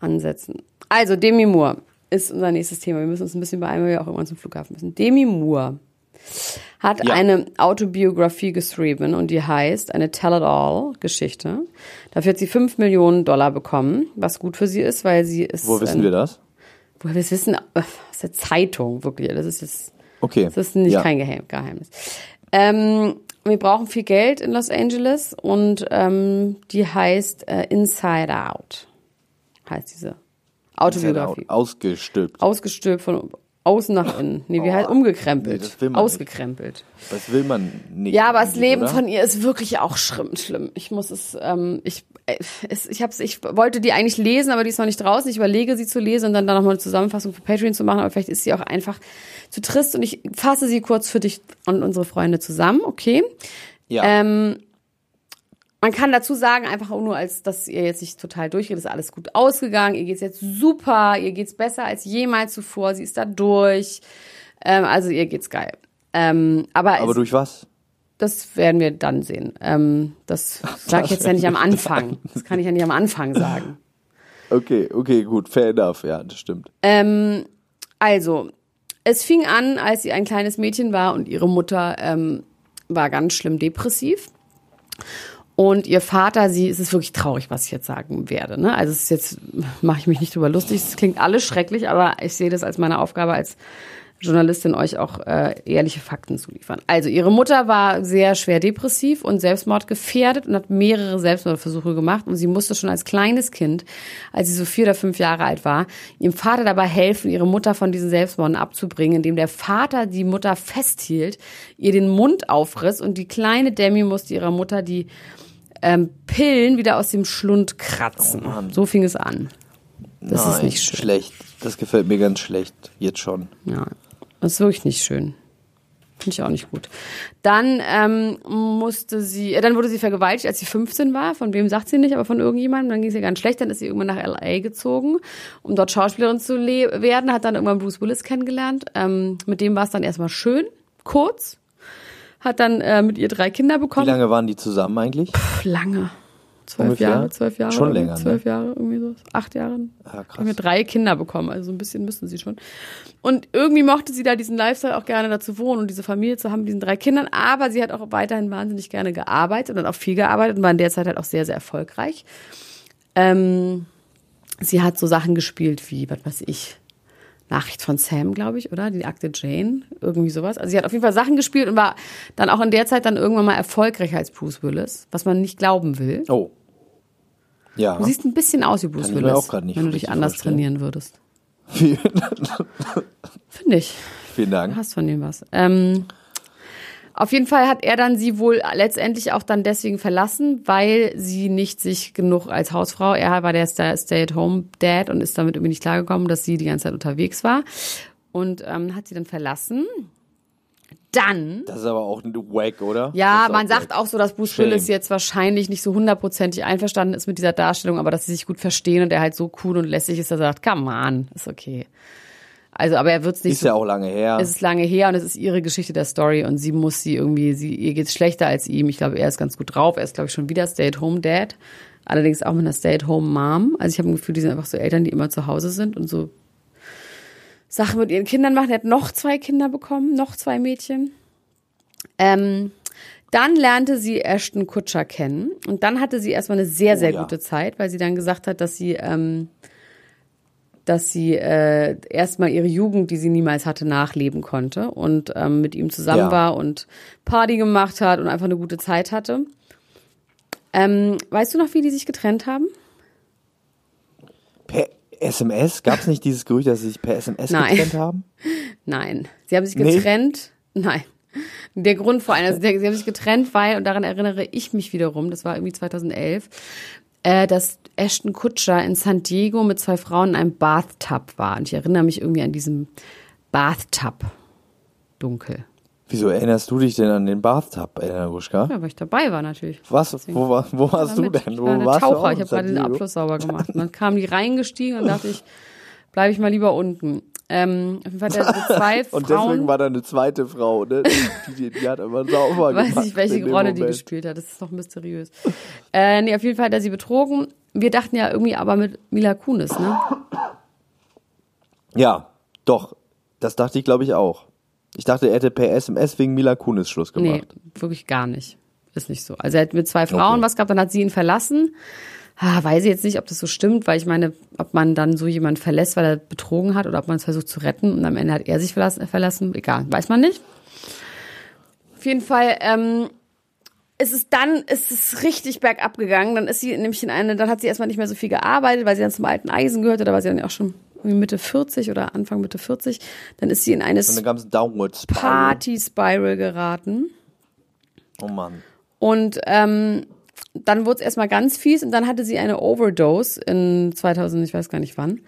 ansetzen. Also Demi Moore ist unser nächstes Thema. Wir müssen uns ein bisschen beeilen, weil wir auch irgendwann zum Flughafen müssen. Demi Moore hat Ja. eine Autobiografie geschrieben und die heißt eine Tell-it-all-Geschichte. Dafür hat sie 5 Millionen Dollar bekommen, was gut für sie ist, weil sie ist. Wo wissen ein- wir das? Woher wir es wissen, äh, aus der Zeitung, wirklich. Das ist jetzt Okay. das ist nicht ja. kein Geheim Geheimnis. Ähm, wir brauchen viel Geld in Los Angeles und ähm, die heißt äh, Inside Out. Heißt diese Autobiografie. Ausgestülpt. Ausgestülpt von außen nach innen. Nee, wie heißt Oh. Nee, umgekrempelt. will man nicht. Ausgekrempelt. Das will man nicht. Ja, aber das Leben oder? von ihr ist wirklich auch schlimm. schlimm. Ich muss es, ähm, ich, äh, es, ich hab's, ich wollte die eigentlich lesen, aber die ist noch nicht draußen. Ich überlege, sie zu lesen und dann da nochmal eine Zusammenfassung für Patreon zu machen. Aber vielleicht ist sie auch einfach zu trist und ich fasse sie kurz für dich und unsere Freunde zusammen. Okay. Ja. Ähm, man kann dazu sagen, einfach auch nur, als dass ihr jetzt nicht total durchgeht, ist alles gut ausgegangen, ihr geht's jetzt super, ihr geht's besser als jemals zuvor, sie ist da durch, ähm, also ihr geht's geil. Ähm, aber aber es, durch was? das werden wir dann sehen. Ähm, das sage ich jetzt ja nicht am Anfang. Das kann ich ja nicht am Anfang sagen. Okay, okay, gut, fair enough, ja, das stimmt. Ähm, also, es fing an, als sie ein kleines Mädchen war und ihre Mutter ähm, war ganz schlimm depressiv. Und ihr Vater, sie, es ist wirklich traurig, was ich jetzt sagen werde. Ne? Also es ist jetzt, mache ich mich nicht drüber lustig, es klingt alles schrecklich, aber ich sehe das als meine Aufgabe als Journalistin, euch auch äh, ehrliche Fakten zu liefern. Also ihre Mutter war sehr schwer depressiv und selbstmordgefährdet und hat mehrere Selbstmordversuche gemacht und sie musste schon als kleines Kind, als sie so vier oder fünf Jahre alt war, ihrem Vater dabei helfen, ihre Mutter von diesen Selbstmorden abzubringen, indem der Vater die Mutter festhielt, ihr den Mund aufriss und die kleine Demi musste ihrer Mutter die ähm, Pillen wieder aus dem Schlund kratzen. so fing es an. Das ist Nein, nicht schön. Schlecht. Das gefällt mir ganz schlecht. Jetzt schon. Ja, das ist wirklich nicht schön. Finde ich auch nicht gut. Dann ähm, musste sie, äh, dann wurde sie vergewaltigt, als sie 15 war. Von wem sagt sie nicht, aber von irgendjemandem. Dann ging es ihr ganz schlecht. Dann ist sie irgendwann nach LA gezogen, um dort Schauspielerin zu werden. Hat dann irgendwann Bruce Willis kennengelernt. Ähm, mit dem war es dann erstmal schön, kurz. Hat dann äh, mit ihr drei Kinder Wie bekommen. lange waren die zusammen eigentlich? Pff, lange. Zwölf Ungefähr? Jahre, zwölf Jahre. Schon länger, ne? Zwölf Jahre, irgendwie so. Acht Jahre. Ja, krass. Haben wir drei Kinder bekommen, also so ein bisschen müssen sie schon. Und irgendwie mochte sie da diesen Lifestyle auch gerne dazu wohnen und diese Familie zu haben, mit diesen drei Kindern. Aber sie hat auch weiterhin wahnsinnig gerne gearbeitet und auch viel gearbeitet und war in der Zeit halt auch sehr, sehr erfolgreich. Ähm, sie hat so Sachen gespielt wie, was weiß ich, Nachricht von Sam, glaube ich, oder? Die Akte Jane, irgendwie sowas. Also sie hat auf jeden Fall Sachen gespielt und war dann auch in der Zeit dann irgendwann mal erfolgreicher als Bruce Willis, was man nicht glauben will. Oh. Ja. Du siehst ein bisschen aus wie Bruce Kann Willis, auch grad nicht wenn du dich anders vorstellen. trainieren würdest. Finde ich. vielen Du Dank. hast von dem was. Ähm, auf jeden Fall hat er dann sie wohl letztendlich auch dann deswegen verlassen, weil sie nicht sich genug als Hausfrau, er war der Sta- Stay-at-home-Dad und ist damit irgendwie nicht klargekommen, dass sie die ganze Zeit unterwegs war und ähm, hat sie dann verlassen. Dann Das ist aber auch ein Wack, oder? Ja, man sagt wack. auch so, dass Bruce. Willis jetzt wahrscheinlich nicht so hundertprozentig einverstanden ist mit dieser Darstellung, aber dass sie sich gut verstehen und er halt so cool und lässig ist, dass er sagt, come on, ist okay. Also, aber er wird's nicht Ist so ja auch lange her. es ist lange her und es ist ihre Geschichte der Story und sie muss sie irgendwie, sie, ihr geht's schlechter als ihm. Ich glaube, er ist ganz gut drauf. Er ist, glaube ich, schon wieder Stay-at-home-Dad. Allerdings auch mit einer Stay-at-home-Mom. Also ich habe ein Gefühl, die sind einfach so Eltern, die immer zu Hause sind und so Sachen mit ihren Kindern machen. Er hat noch zwei Kinder bekommen, noch zwei Mädchen. Ähm, dann lernte sie Ashton Kutscher kennen und dann hatte sie erstmal eine sehr, sehr ja. gute Zeit, weil sie dann gesagt hat, dass sie, ähm, dass sie äh, erstmal ihre Jugend, die sie niemals hatte, nachleben konnte und ähm, mit ihm zusammen Ja. war und Party gemacht hat und einfach eine gute Zeit hatte. Ähm, weißt du noch, wie die sich getrennt haben? Per SMS? Gab es nicht dieses Gerücht, dass sie sich per SMS Nein. getrennt haben? Nein. Sie haben sich Nee. getrennt. Nein. Der Grund vor allem, also sie haben sich getrennt, weil, und daran erinnere ich mich wiederum, das war irgendwie 2011, äh, dass Ashton Kutscher in San Diego mit zwei Frauen in einem Bathtub war. Und ich erinnere mich irgendwie an diesem Bathtub. Dunkel. Wieso erinnerst du dich denn an den Bathtub, Elena Ruschka? Ja, weil ich dabei war natürlich. Was? Wo, war, wo warst du denn? Ich Wo war eine warst du Taucher. auch Ich habe gerade den? Abfluss sauber gemacht. Und dann kamen die reingestiegen und dachte ich, bleibe ich mal lieber unten. Ähm, auf jeden Fall hat er so zwei Und deswegen Frauen. war da eine zweite Frau, ne? Die, die, die hat immer sauber gemacht. weiß nicht, welche Rolle die gespielt hat. Das ist noch mysteriös. Äh, nee, auf jeden Fall hat er sie betrogen. Wir dachten ja irgendwie aber mit Mila Kunis, ne? Ja, doch. Das dachte ich, glaube ich, auch. Ich dachte, er hätte per SMS wegen Mila Kunis Schluss Nee, gemacht. wirklich gar nicht. Ist nicht so. Also er hat mit zwei Frauen Okay. was gehabt, dann hat sie ihn verlassen. Ah, weiß ich jetzt nicht, ob das so stimmt, weil ich meine, ob man dann so jemanden verlässt, weil er betrogen hat oder ob man es versucht zu retten und am Ende hat er sich verlassen, verlassen. Egal, weiß man nicht. Auf jeden Fall, ähm, es ist dann, es ist richtig bergab gegangen. Dann ist sie nämlich in eine, dann hat sie erstmal nicht mehr so viel gearbeitet, weil sie dann zum alten Eisen gehörte, da war sie dann auch schon Mitte 40 oder Anfang Mitte 40. Dann ist sie in eine Downward Spiral. Party-Spiral geraten. Oh Mann. Und ähm, dann wurde es erstmal ganz fies und dann hatte sie eine Overdose in 2000, ich weiß gar nicht wann,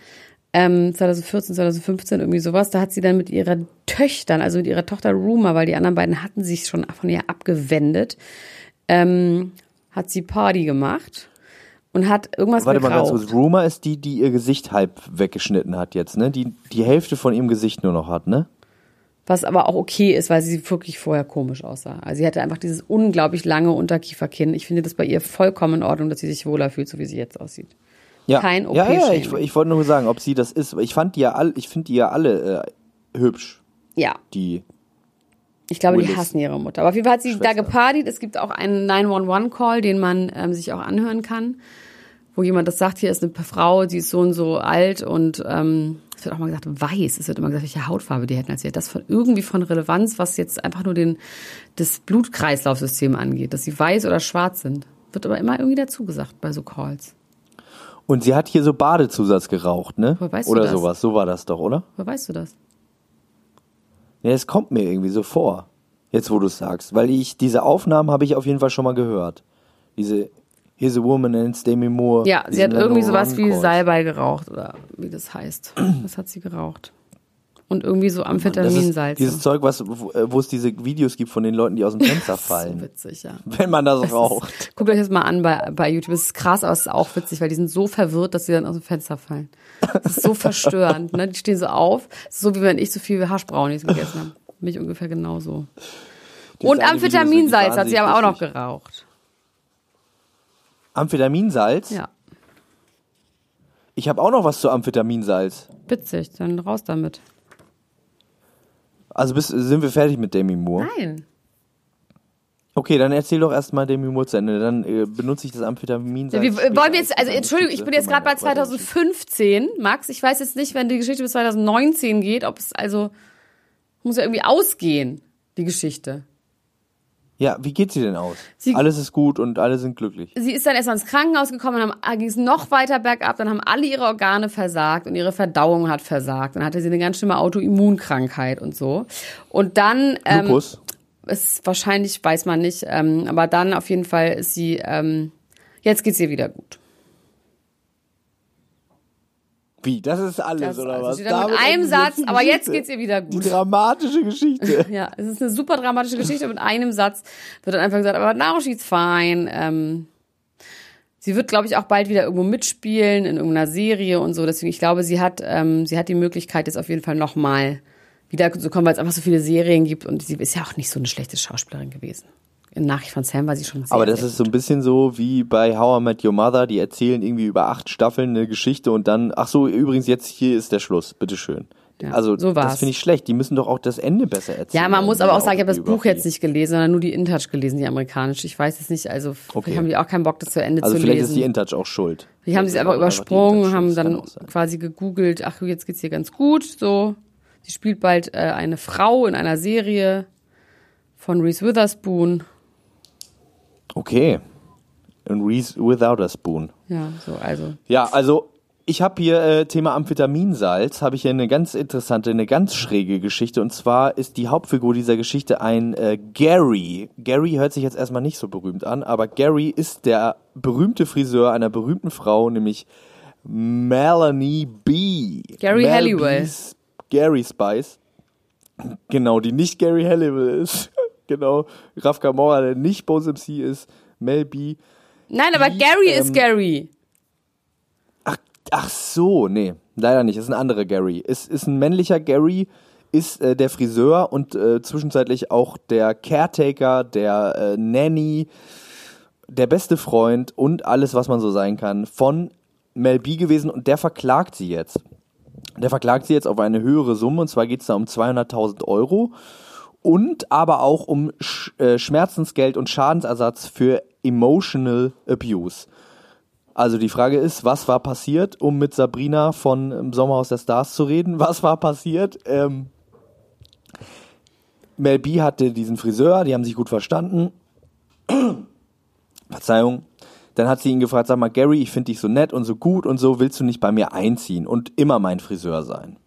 ähm, 2014, 2015, irgendwie sowas. Da hat sie dann mit ihren Töchtern, also mit ihrer Tochter Ruma, weil die anderen beiden hatten sich schon von ihr abgewendet, ähm, hat sie Party gemacht und hat irgendwas Warte mal ganz geraucht. kurz. Rumor ist die, die ihr Gesicht halb weggeschnitten hat jetzt, ne? Die die Hälfte von ihrem Gesicht nur noch hat, ne? Was aber auch okay ist, weil sie wirklich vorher komisch aussah. Also sie hatte einfach dieses unglaublich lange Unterkieferkinn. Ich finde das bei ihr vollkommen in Ordnung, dass sie sich wohler fühlt, so wie sie jetzt aussieht. Ja. Kein Ja, ja, ich, ich wollte nur sagen, ob sie das ist. Ich fand die ja alle, ich finde die ja alle äh, hübsch, Ja, die. Ich glaube, die Willis hassen ihre Mutter. Aber auf jeden Fall hat sie da Schwester. gepartiet. Es gibt auch einen 911-Call, den man ähm, sich auch anhören kann, wo jemand das sagt, hier ist eine Frau, die ist so und so alt und ähm, es wird auch mal gesagt, weiß. Es wird immer gesagt, welche Hautfarbe die hätten. Also das von irgendwie von Relevanz, was jetzt einfach nur den, das Blutkreislaufsystem angeht, dass sie weiß oder schwarz sind. Wird aber immer irgendwie dazu gesagt bei so Calls. Und sie hat hier so Badezusatz geraucht, ne? Woher weißt du oder das? sowas. So war das doch, oder? Woher weißt du das? Ja, es kommt mir irgendwie so vor. Jetzt, wo du es sagst. Weil ich, diese Aufnahmen habe ich auf jeden Fall schon mal gehört. Diese Here's a Woman and Demi Moore. Ja, sie hat irgendwie sowas wie. Salbei geraucht oder wie das heißt. Was hat sie geraucht? Und irgendwie so Das ist Amphetaminsalze. dieses Zeug, was, wo, äh, wo es diese Videos gibt von den Leuten, die aus dem Fenster so fallen. witzig, ja. wenn man das, Das raucht. Ist, guckt euch das mal an bei, bei YouTube. Das ist krass, aber es ist auch witzig, weil die sind so verwirrt, dass sie dann aus dem Fenster fallen. Das ist so verstörend. Ne? Die stehen so auf. Das ist so wie wenn ich so viel Haschbrownies gegessen habe. Mich ungefähr genauso. Dieses Und Amphetaminsalz hat sie aber auch noch geraucht. Amphetaminsalz? Ja, Ich habe auch noch was zu Amphetaminsalz. witzig. Dann raus damit. Also bis, sind wir fertig mit Demi Moore? Nein. Okay, dann erzähl doch erstmal Demi Moore zu Ende. Dann äh, benutze ich das Ja, Amphetaminsalz. wir wollen wir jetzt, als also Entschuldigung, ich bin jetzt gerade bei meine zweite Geschichte. 2015, Max. Ich weiß jetzt nicht, wenn die Geschichte bis 2019 geht, ob es also muss ja irgendwie ausgehen, die Geschichte. Ja, wie geht sie denn aus? Sie- Alles ist gut und alle sind glücklich. Sie ist dann erst mal ins Krankenhaus gekommen, dann ging es noch weiter bergab, dann haben alle ihre Organe versagt und ihre Verdauung hat versagt. Dann hatte sie eine ganz schlimme Autoimmunkrankheit und so. Und dann ähm, Lupus. ist wahrscheinlich, weiß man nicht, ähm, aber dann auf jeden Fall ist sie, ähm, jetzt geht's ihr wieder gut. Wie? Das ist alles, Das, oder was? dann mit Damit einem Satz, die aber jetzt geht's ihr wieder Die gut. dramatische Geschichte. Ja, es ist eine super dramatische Geschichte. Mit einem Satz wird dann einfach gesagt, aber now she's fine. Ähm, sie wird, glaube ich, auch bald wieder irgendwo mitspielen in irgendeiner Serie und so. Deswegen, ich glaube, sie hat, ähm, sie hat die Möglichkeit, jetzt auf jeden Fall nochmal wieder zu kommen, weil es einfach so viele Serien gibt und sie ist ja auch nicht so eine schlechte Schauspielerin gewesen. In Nachricht von Sam war sie schon sehr, Aber das sehr ist so ein bisschen so wie bei How I Met Your Mother. Die erzählen irgendwie über acht Staffeln eine Geschichte und dann, ach so, übrigens, jetzt hier ist der Schluss. Bitteschön. Ja, also, so war's. das finde ich schlecht. Die müssen doch auch das Ende besser erzählen. Ja, man muss aber auch sagen, ich habe das. Buch jetzt nicht gelesen, sondern nur die InTouch gelesen, die amerikanische. Ich weiß es nicht, also Okay. vielleicht haben die auch keinen Bock, das zu Ende Also zu vielleicht lesen. ist die InTouch auch schuld. Die haben sie Das einfach übersprungen, haben dann quasi gegoogelt, ach, jetzt geht's ihr ganz gut, so. Sie spielt bald äh, eine Frau in einer Serie von Reese Witherspoon. Okay. Und Reese without a spoon. Ja, so, also. Ja, also Ich habe hier äh, Thema Amphetaminsalz, habe ich hier eine ganz interessante, eine ganz schräge Geschichte. Und zwar ist die Hauptfigur dieser Geschichte ein äh, Gary. Gary hört sich jetzt erstmal nicht so berühmt an, aber Gary ist der berühmte Friseur einer berühmten Frau, nämlich Melanie B. Gary Mel Halliwell. B's Gary Spice. Genau, die nicht Gary Halliwell ist. Genau. Raf Kamora, der nicht Bones MC ist. Mel B. Nein, aber Die, Gary ähm, ist Gary. Ach, ach so, nee, leider nicht. Es ist ein anderer Gary. Es ist ein männlicher Gary, ist äh, der Friseur und äh, zwischenzeitlich auch der Caretaker, der äh, Nanny, der beste Freund und alles, was man so sein kann, von Mel B gewesen und der verklagt sie jetzt. Der verklagt sie jetzt auf eine höhere Summe und zwar geht es da um 200.000 Euro und aber auch um Sch äh, Schmerzensgeld und Schadensersatz für Emotional Abuse. Also die Frage ist, was war passiert, um mit Sabrina von ähm, Sommerhaus der Stars zu reden? Was war passiert? Ähm, Mel B hatte diesen Friseur, die haben sich gut verstanden. Verzeihung. Dann hat sie ihn gefragt, sag mal, Gary, ich finde dich so nett und so gut und so, willst du nicht bei mir einziehen und immer mein Friseur sein?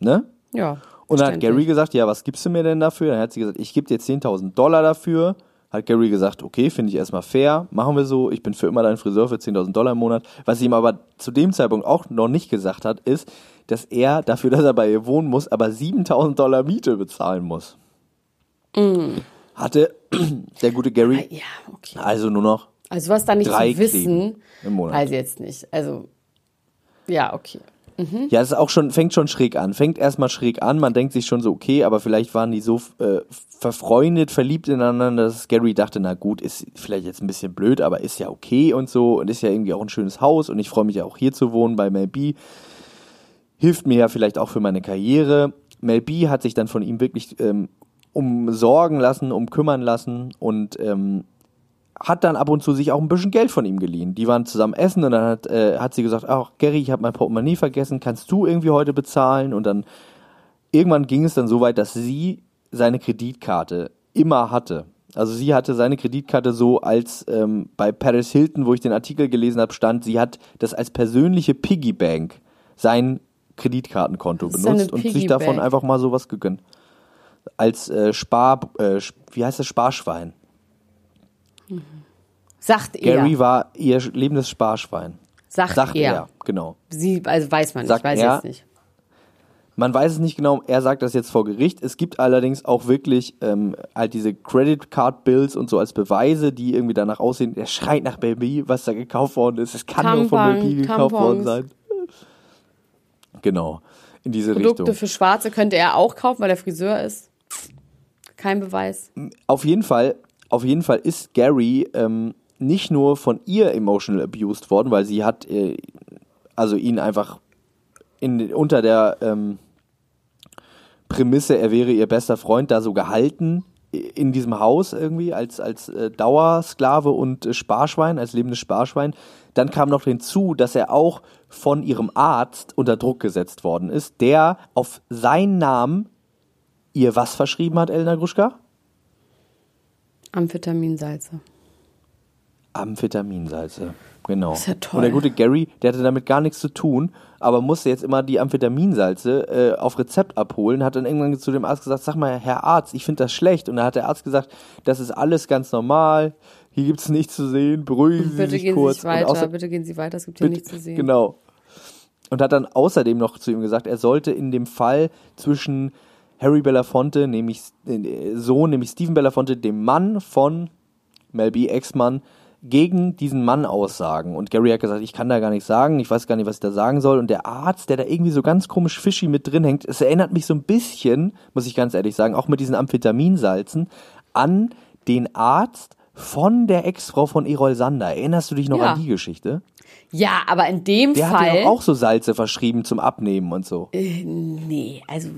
Ne? Ja. Und dann hat. Gary gesagt, ja, was gibst du mir denn dafür? Dann hat sie gesagt, ich gebe dir 10.000 Dollar dafür. Hat Gary gesagt, okay, finde ich erstmal fair, machen wir so, ich bin für immer dein Friseur für 10.000 Dollar im Monat. Was sie ihm aber zu dem Zeitpunkt auch noch nicht gesagt hat, ist, dass er dafür, dass er bei ihr wohnen muss, aber 7.000 Dollar Miete bezahlen muss. Hatte der gute Gary Ja, okay. also nur noch Also was da nicht zu wissen, Kleben im Monat. weiß jetzt nicht. Also, ja, okay. Ja, es ist auch schon, fängt schon schräg an. Fängt erstmal schräg an, man denkt sich schon so, okay, aber vielleicht waren die so äh, verfreundet, verliebt ineinander, dass Gary dachte, na gut, ist vielleicht jetzt ein bisschen blöd, aber ist ja okay und so und ist ja irgendwie auch ein schönes Haus und ich freue mich ja auch hier zu wohnen bei Mel B. Hilft mir ja vielleicht auch für meine Karriere. Mel B hat sich dann von ihm wirklich ähm, umsorgen lassen, umkümmern lassen und ähm, hat dann ab und zu sich auch ein bisschen Geld von ihm geliehen. Die waren zusammen essen und dann hat, äh, hat sie gesagt, ach Gary, ich habe mein Portemonnaie vergessen, kannst du irgendwie heute bezahlen? Und dann irgendwann ging es dann so weit, dass sie seine Kreditkarte immer hatte. Also sie hatte seine Kreditkarte so als ähm, bei Paris Hilton, wo ich den Artikel gelesen habe, stand, sie hat das als persönliche Piggybank sein Kreditkartenkonto benutzt und sich davon einfach mal sowas gegönnt. Als äh, Spar, äh, wie heißt das, Sparschwein. Sagt er. Gary war ihr lebendes Sparschwein. sagt, Sagt er. er, genau. Sie, also weiß man nicht, Sagt weiß er. jetzt nicht. Man weiß es nicht genau, er sagt das jetzt vor Gericht. Es gibt allerdings auch wirklich ähm, halt diese Credit Card Bills und so als Beweise, die irgendwie danach aussehen. Er schreit nach Baby, was da gekauft worden ist. Es kann nur von Tampon, Baby gekauft worden sein. Genau, in diese Produkte Richtung. für Schwarze könnte er auch kaufen, weil er Friseur ist. Kein Beweis. Auf jeden Fall, auf jeden Fall ist Gary ähm, nicht nur von ihr emotional abused worden, weil sie hat äh, also ihn einfach in, unter der ähm, Prämisse, er wäre ihr bester Freund, da so gehalten in diesem Haus irgendwie als, als äh, Dauersklave und äh, Sparschwein, als lebendes Sparschwein. Dann kam noch hinzu, dass er auch von ihrem Arzt unter Druck gesetzt worden ist, der auf seinen Namen ihr was verschrieben hat, Elena Gruschka? Amphetaminsalze. Amphetaminsalze. Genau. ist ja toll. Und der gute Gary, der hatte damit gar nichts zu tun, aber musste jetzt immer die Amphetaminsalze äh, auf Rezept abholen, hat dann irgendwann zu dem Arzt gesagt, sag mal, Herr Arzt, ich finde das schlecht. Und da hat der Arzt gesagt, das ist alles ganz normal, hier gibt's nichts zu sehen, beruhigen Sie Bitte sich gehen Sie kurz. sich weiter, außer- bitte gehen Sie weiter, es gibt hier Bitte- nichts zu sehen. Genau. Und hat dann außerdem noch zu ihm gesagt, er sollte in dem Fall zwischen Harry Belafonte, nämlich äh, Sohn, nämlich Stephen Belafonte, dem Mann von Mel B, Ex-Mann, gegen diesen Mann aussagen. Und Gary hat gesagt, ich kann da gar nichts sagen, ich weiß gar nicht, was ich da sagen soll. Und der Arzt, der da irgendwie so ganz komisch fishy mit drin hängt, es erinnert mich so ein bisschen, muss ich ganz ehrlich sagen, auch mit diesen Amphetaminsalzen, an den Arzt von der Ex-Frau von Erol Sander. Erinnerst du dich noch Ja. an die Geschichte? Ja, aber in dem Der hat Fall. ja auch so Salze verschrieben zum Abnehmen und so. nee, also.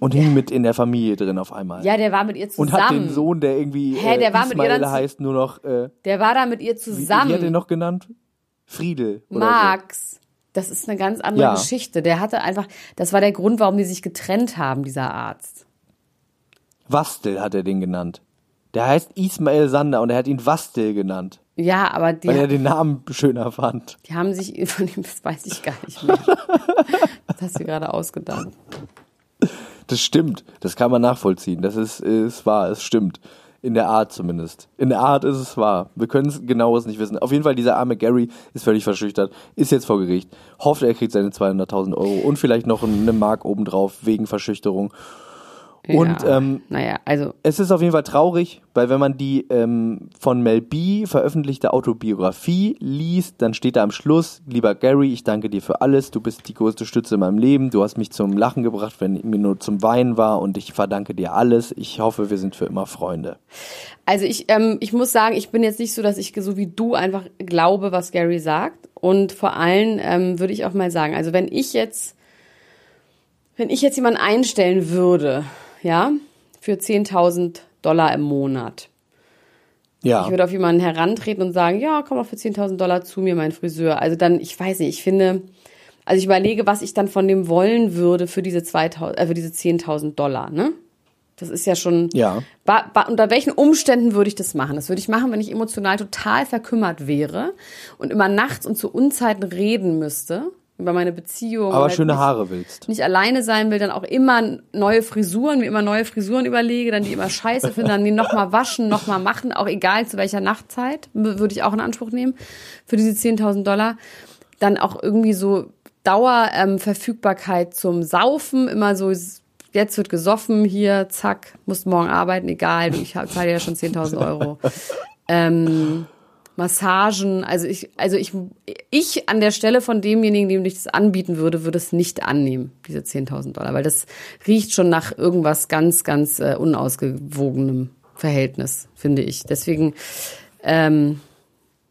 Und hing mit in der Familie drin auf einmal. Ja, der war mit ihr und zusammen. hat den Sohn, der irgendwie Hä, der äh, war mit ihr dann heißt, nur noch, äh, Der war da mit ihr wie, zusammen. wie hat er noch genannt? Friedel. Oder Max. Das ist eine ganz andere Ja. Geschichte. Der hatte einfach, das war der Grund, warum die sich getrennt haben, dieser Arzt. So. Wastel hat er den genannt. Der heißt Ismail Sander und er hat ihn Wastil genannt, Ja, aber die, weil er den Namen schöner fand. die haben sich von ihm, das weiß ich gar nicht mehr. das hast du gerade ausgedacht. Das stimmt. Das kann man nachvollziehen. Das ist, ist wahr. Es stimmt. In der Art zumindest. In der Art ist es wahr. Wir können es genaues nicht wissen. Auf jeden Fall, dieser arme Gary ist völlig verschüchtert, ist jetzt vor Gericht, hofft, er kriegt seine 200.000 Euro und vielleicht noch eine Mark obendrauf wegen Verschüchterung. Und ja, ähm, naja, also es ist auf jeden Fall traurig, weil wenn man die ähm, von Mel B veröffentlichte Autobiografie liest, dann steht da am Schluss, lieber Gary, ich danke dir für alles, du bist die größte Stütze in meinem Leben, du hast mich zum Lachen gebracht, wenn mir nur zum Weinen war und ich verdanke dir alles. Ich hoffe, wir sind für immer Freunde. Also ich, ähm, ich muss sagen, ich bin jetzt nicht so, dass ich so wie du einfach glaube, was Gary sagt. Und vor allem ähm, würde ich auch mal sagen, also wenn ich jetzt, wenn ich jetzt jemanden einstellen würde, ja, für 10.000 Dollar im Monat. Ja. Ich würde auf jemanden herantreten und sagen, ja, komm mal für 10.000 Dollar zu mir, mein Friseur. Also dann, ich weiß nicht, ich finde, also ich überlege, was ich dann von dem wollen würde für diese 2.000, äh, für diese 10.000 Dollar, ne? Das ist ja schon. Ja. Ba, ba, unter welchen Umständen würde ich das machen? Das würde ich machen, wenn ich emotional total verkümmert wäre und immer nachts und zu Unzeiten reden müsste über meine Beziehung. Aber halt schöne Haare willst. Nicht alleine sein will, dann auch immer neue Frisuren, mir immer neue Frisuren überlege, dann die immer scheiße finde, dann die nochmal waschen, nochmal machen, auch egal zu welcher Nachtzeit, würde ich auch in Anspruch nehmen für diese 10.000 Dollar. Dann auch irgendwie so Dauerverfügbarkeit ähm, zum Saufen, immer so jetzt wird gesoffen, hier, zack, musst morgen arbeiten, egal, ich zahle ja schon 10.000 Euro. ähm, Massagen, also ich, also ich, ich an der Stelle von demjenigen, dem ich das anbieten würde, würde es nicht annehmen, diese 10.000 Dollar, weil das riecht schon nach irgendwas ganz, ganz äh, unausgewogenem Verhältnis, finde ich. Deswegen ähm,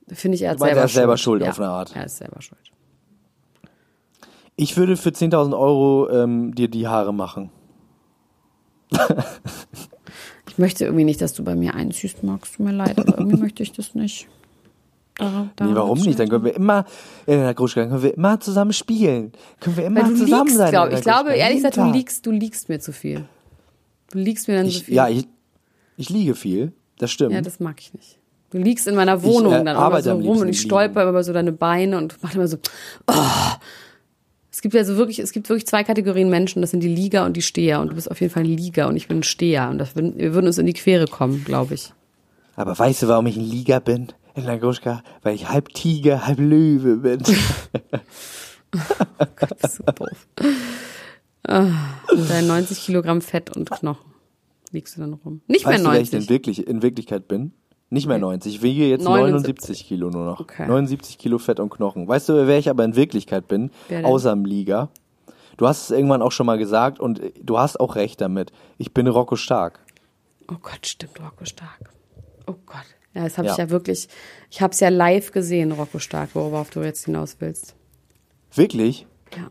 finde ich, er hat meinst, selber, er ist selber schuld ja, auf eine Art. Er ist selber schuld. Ich würde für 10.000 Euro ähm, dir die Haare machen. Ich möchte irgendwie nicht, dass du bei mir einziehst, Max. Tut mir leid, aber irgendwie möchte ich das nicht. Da Nee, warum nicht? Dann können wir immer, in der Gruschka, können wir immer zusammen spielen. Können wir immer zusammen liegst, sein. glaub, ich glaube, ehrlich gesagt, du liegst, du liegst mir zu viel. Du liegst mir dann so Ich, viel. ja, ich, ich liege viel, das stimmt. Ja, das mag ich nicht. Du liegst in meiner Wohnung Ich, äh, dann immer so rum und ich stolper über so deine Beine und mach immer so. Oh. Es gibt ja so wirklich, es gibt wirklich zwei Kategorien Menschen, das sind die Lieger und die Steher. Und du bist auf jeden Fall ein Lieger und ich bin ein Steher. Und das, wir würden uns in die Quere kommen, glaube ich. Aber weißt du, warum ich ein Liga bin in der Gruschka? Weil ich halb Tiger, halb Löwe bin. Das ist so doof. Ah, deinen 90 Kilogramm Fett und Knochen liegst du dann rum. Nicht weißt du, mehr wer ich 90. denn wirklich, in Wirklichkeit bin? Nicht mehr 90. Ich wiege jetzt 79. 79 Kilo nur noch. Okay. 79 Kilo Fett und Knochen. Weißt du, wer ich aber in Wirklichkeit bin? Außer im Liga. Du hast es irgendwann auch schon mal gesagt und du hast auch recht damit. Ich bin Rocco Stark. Oh Gott, stimmt, Rocco Stark. Oh Gott. Ja, das habe Ja. ich ja wirklich, ich habe es ja live gesehen, Rocco Stark, worauf du jetzt hinaus willst. Wirklich? Ja.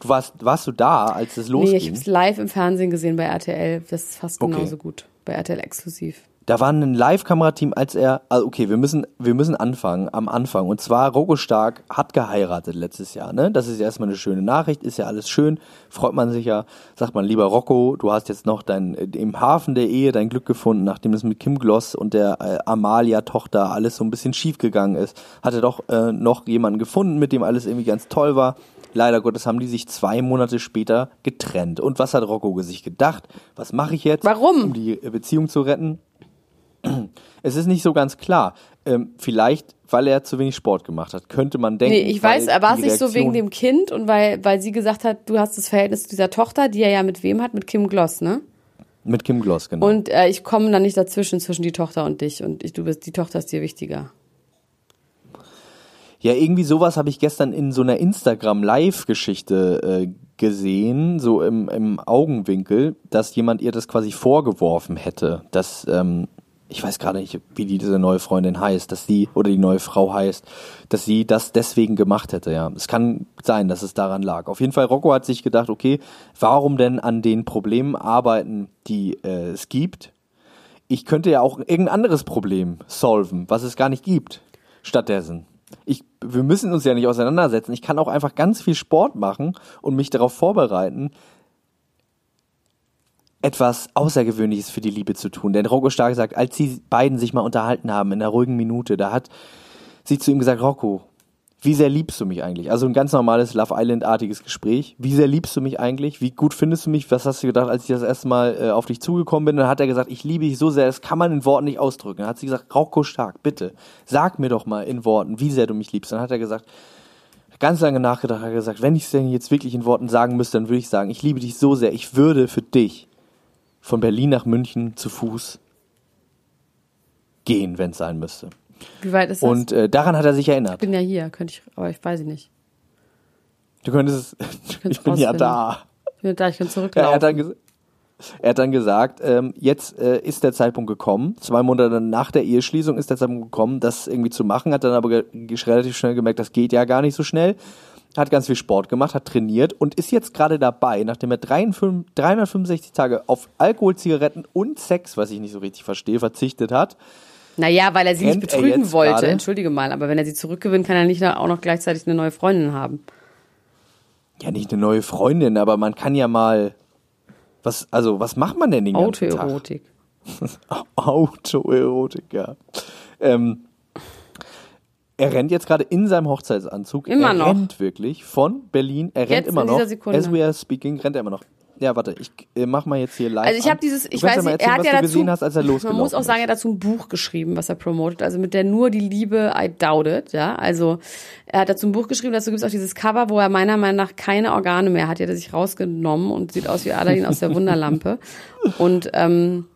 Du warst, warst du da, als es losging? Nee, ich habe es live im Fernsehen gesehen bei RTL. Das ist fast Okay. genauso gut. Bei RTL exklusiv. Da war ein Live-Kamerateam, als er, also okay, wir müssen, wir müssen anfangen, am Anfang. Und zwar, Rocco Stark hat geheiratet letztes Jahr, ne? Das ist ja erstmal eine schöne Nachricht, ist ja alles schön, freut man sich ja. Sagt man, lieber Rocco, du hast jetzt noch dein, im Hafen der Ehe dein Glück gefunden, nachdem es mit Kim Gloss und der äh, Amalia-Tochter alles so ein bisschen schief gegangen ist. Hat er doch äh, noch jemanden gefunden, mit dem alles irgendwie ganz toll war. Leider Gottes haben die sich zwei Monate später getrennt. Und was hat Rocco sich gedacht? Was mache ich jetzt? Warum? Um die Beziehung zu retten? Es ist nicht so ganz klar. Ähm, vielleicht, weil er zu wenig Sport gemacht hat, könnte man denken. Nee, ich weiß, war es nicht so wegen dem Kind und weil, weil sie gesagt hat, du hast das Verhältnis zu dieser Tochter, die er ja mit wem hat? Mit Kim Gloss, ne? Mit Kim Gloss, genau. Und äh, ich komme dann nicht dazwischen, zwischen die Tochter und dich. Und ich, du bist, die Tochter ist dir wichtiger. Ja, irgendwie sowas habe ich gestern in so einer Instagram-Live-Geschichte äh, gesehen, so im, im Augenwinkel, dass jemand ihr das quasi vorgeworfen hätte, dass, ähm, ich weiß gerade nicht, wie die diese neue Freundin heißt, dass sie, oder die neue Frau heißt, dass sie das deswegen gemacht hätte, ja. Es kann sein, dass es daran lag. Auf jeden Fall, Rocco hat sich gedacht, okay, warum denn an den Problemen arbeiten, die äh, es gibt? Ich könnte ja auch irgendein anderes Problem solven, was es gar nicht gibt, stattdessen. Ich, wir müssen uns ja nicht auseinandersetzen. Ich kann auch einfach ganz viel Sport machen und mich darauf vorbereiten, etwas Außergewöhnliches für die Liebe zu tun. Denn Rocco Stark sagt, als sie beiden sich mal unterhalten haben in einer ruhigen Minute, da hat sie zu ihm gesagt, Rocco, wie sehr liebst du mich eigentlich? Also ein ganz normales Love Island-artiges Gespräch. Wie sehr liebst du mich eigentlich? Wie gut findest du mich? Was hast du gedacht, als ich das erste Mal äh, auf dich zugekommen bin? Dann hat er gesagt, ich liebe dich so sehr, das kann man in Worten nicht ausdrücken. Dann hat sie gesagt, Rauko Stark, bitte, sag mir doch mal in Worten, wie sehr du mich liebst. Dann hat er gesagt, ganz lange nachgedacht, hat gesagt, wenn ich es denn jetzt wirklich in Worten sagen müsste, dann würde ich sagen, ich liebe dich so sehr, ich würde für dich von Berlin nach München zu Fuß gehen, wenn es sein müsste. Wie weit ist das? Und äh, daran hat er sich ich erinnert. bin ja hier, könnte ich, aber ich weiß ich nicht. Du könntest es, ich bin ja da. Ich bin da, ich kann Ja, zurücklaufen. er, hat dann er hat dann gesagt, ähm, jetzt äh, ist der Zeitpunkt gekommen. Zwei Monate nach der Eheschließung ist der Zeitpunkt gekommen, das irgendwie zu machen. Hat dann aber relativ schnell gemerkt, das geht ja gar nicht so schnell. Hat ganz viel Sport gemacht, hat trainiert und ist jetzt gerade dabei, nachdem er 53, 365 Tage auf Alkohol, Zigaretten und Sex, was ich nicht so richtig verstehe, verzichtet hat. naja, weil er sie nicht Kennt betrügen wollte, gerade? entschuldige mal, aber wenn er sie zurückgewinnt, kann er nicht auch noch gleichzeitig eine neue Freundin haben. Ja, nicht eine neue Freundin, aber man kann ja mal. Was, also, was macht man denn den ganzen Tag? Autoerotik. Autoerotik, ja. Ähm, er rennt jetzt gerade in seinem Hochzeitsanzug. Immer er noch. rennt wirklich von Berlin. Er rennt Jetzt immer in noch. dieser Sekunde. As we are speaking, rennt er immer noch. Ja, warte, ich äh, mach mal jetzt hier live. Also ich habe dieses, ich weiß ja nicht, er hat was ja dazu, gesehen hast, als er man muss auch sagen, er hat dazu ein Buch geschrieben, was er promotet, also mit der nur die Liebe I doubt it, ja, also er hat dazu ein Buch geschrieben, dazu gibt es auch dieses Cover, wo er meiner Meinung nach keine Organe mehr hat, die hat er sich rausgenommen und sieht aus wie Aladdin aus der Wunderlampe und ähm,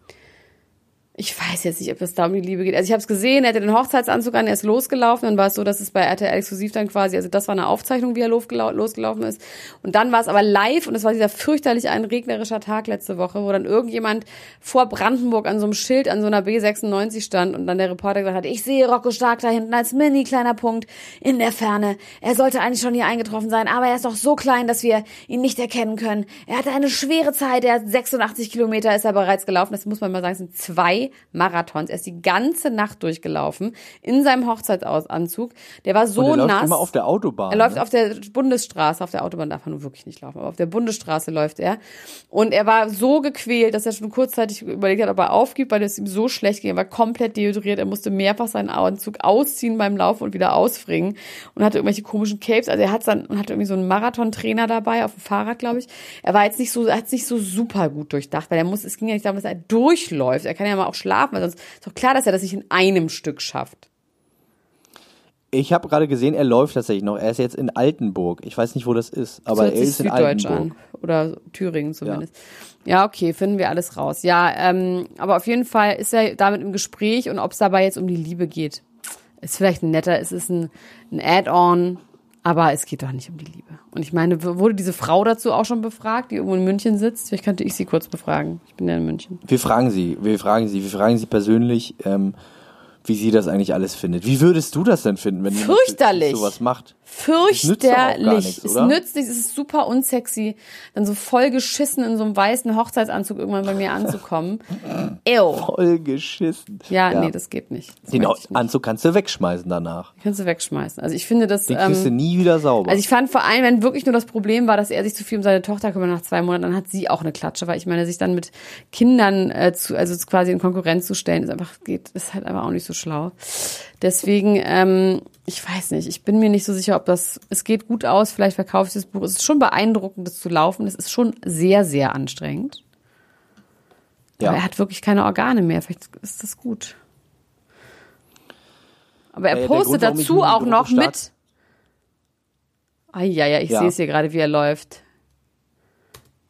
ich weiß jetzt nicht, ob es da um die Liebe geht. Also ich habe es gesehen, er hatte den Hochzeitsanzug an, er ist losgelaufen. Dann war es so, dass es bei RTL exklusiv dann quasi, also das war eine Aufzeichnung, wie er losgelau losgelaufen ist. Und dann war es aber live und es war dieser fürchterlich ein regnerischer Tag letzte Woche, wo dann irgendjemand vor Brandenburg an so einem Schild an so einer B96 stand und dann der Reporter gesagt hat, ich sehe Rocco Stark da hinten als mini kleiner Punkt in der Ferne. Er sollte eigentlich schon hier eingetroffen sein, aber er ist doch so klein, dass wir ihn nicht erkennen können. Er hatte eine schwere Zeit, er hat 86 Kilometer ist er bereits gelaufen. Das muss man mal sagen, es sind zwei Marathons. Er ist die ganze Nacht durchgelaufen in seinem Hochzeitsanzug. Der war so Und er läuft nass. immer auf der Autobahn. Er läuft ne? auf der Bundesstraße, auf der Autobahn darf er nun wirklich nicht laufen, aber auf der Bundesstraße läuft er. Und er war so gequält, dass er schon kurzzeitig überlegt hat, ob er aufgibt, weil es ihm so schlecht ging. Er war komplett dehydriert. Er musste mehrfach seinen Anzug ausziehen beim Laufen und wieder ausfringen und hatte irgendwelche komischen Capes. Also er hat dann und hatte irgendwie so einen Marathontrainer dabei auf dem Fahrrad, glaube ich. Er war jetzt nicht so, er hat es nicht so super gut durchdacht, weil er muss, es ging ja nicht darum, dass er durchläuft. Er kann ja mal auch schlafen, weil sonst ist doch klar, dass er das nicht in einem Stück schafft. Ich habe gerade gesehen, er läuft tatsächlich noch. Er ist jetzt in Altenburg. Ich weiß nicht, wo das ist, aber hört er ist in Altenburg. an. Oder Thüringen zumindest. Ja. okay, finden wir alles raus. Ja, ähm, aber auf jeden Fall ist er damit im Gespräch und ob es dabei jetzt um die Liebe geht, ist vielleicht ein netter, es ist ein, ein Add-on, aber es geht doch nicht um die Liebe. Und ich meine, wurde diese Frau dazu auch schon befragt, die irgendwo in München sitzt? Vielleicht könnte ich sie kurz befragen. Ich bin ja in München. Wir fragen sie, wir fragen sie, wir fragen sie persönlich, ähm, wie sie das eigentlich alles findet. Wie würdest du das denn finden, wenn jemand Fürchterlich. sowas macht? Fürchterlich. nichts, es nützt nichts, es ist super unsexy, dann so voll geschissen in so einem weißen Hochzeitsanzug irgendwann bei mir anzukommen. Ew. Voll geschissen. Ja, nee, das geht nicht. Das Den nicht. Anzug kannst du wegschmeißen danach. Kannst du wegschmeißen. Also ich finde das. Den kriegst du Ähm, nie wieder sauber. also ich fand vor allem, wenn wirklich nur das Problem war, dass er sich zu viel um seine Tochter kümmert nach zwei Monaten, dann hat sie auch eine Klatsche, weil ich meine, sich dann mit Kindern äh, zu, also quasi in Konkurrenz zu stellen, ist einfach geht, ist halt einfach auch nicht so schlau. Deswegen, ähm, ich weiß nicht, ich bin mir nicht so sicher, ob das, es geht gut aus, vielleicht verkaufe ich das Buch. Es ist schon beeindruckend, das zu laufen. Es ist schon sehr, sehr anstrengend. ja. Aber er hat wirklich keine Organe mehr. Vielleicht ist das gut. Aber er Äh, der postet Grund, dazu auch noch Start- mit. Ah ja, ja, ich Ja. sehe es hier gerade, wie er läuft.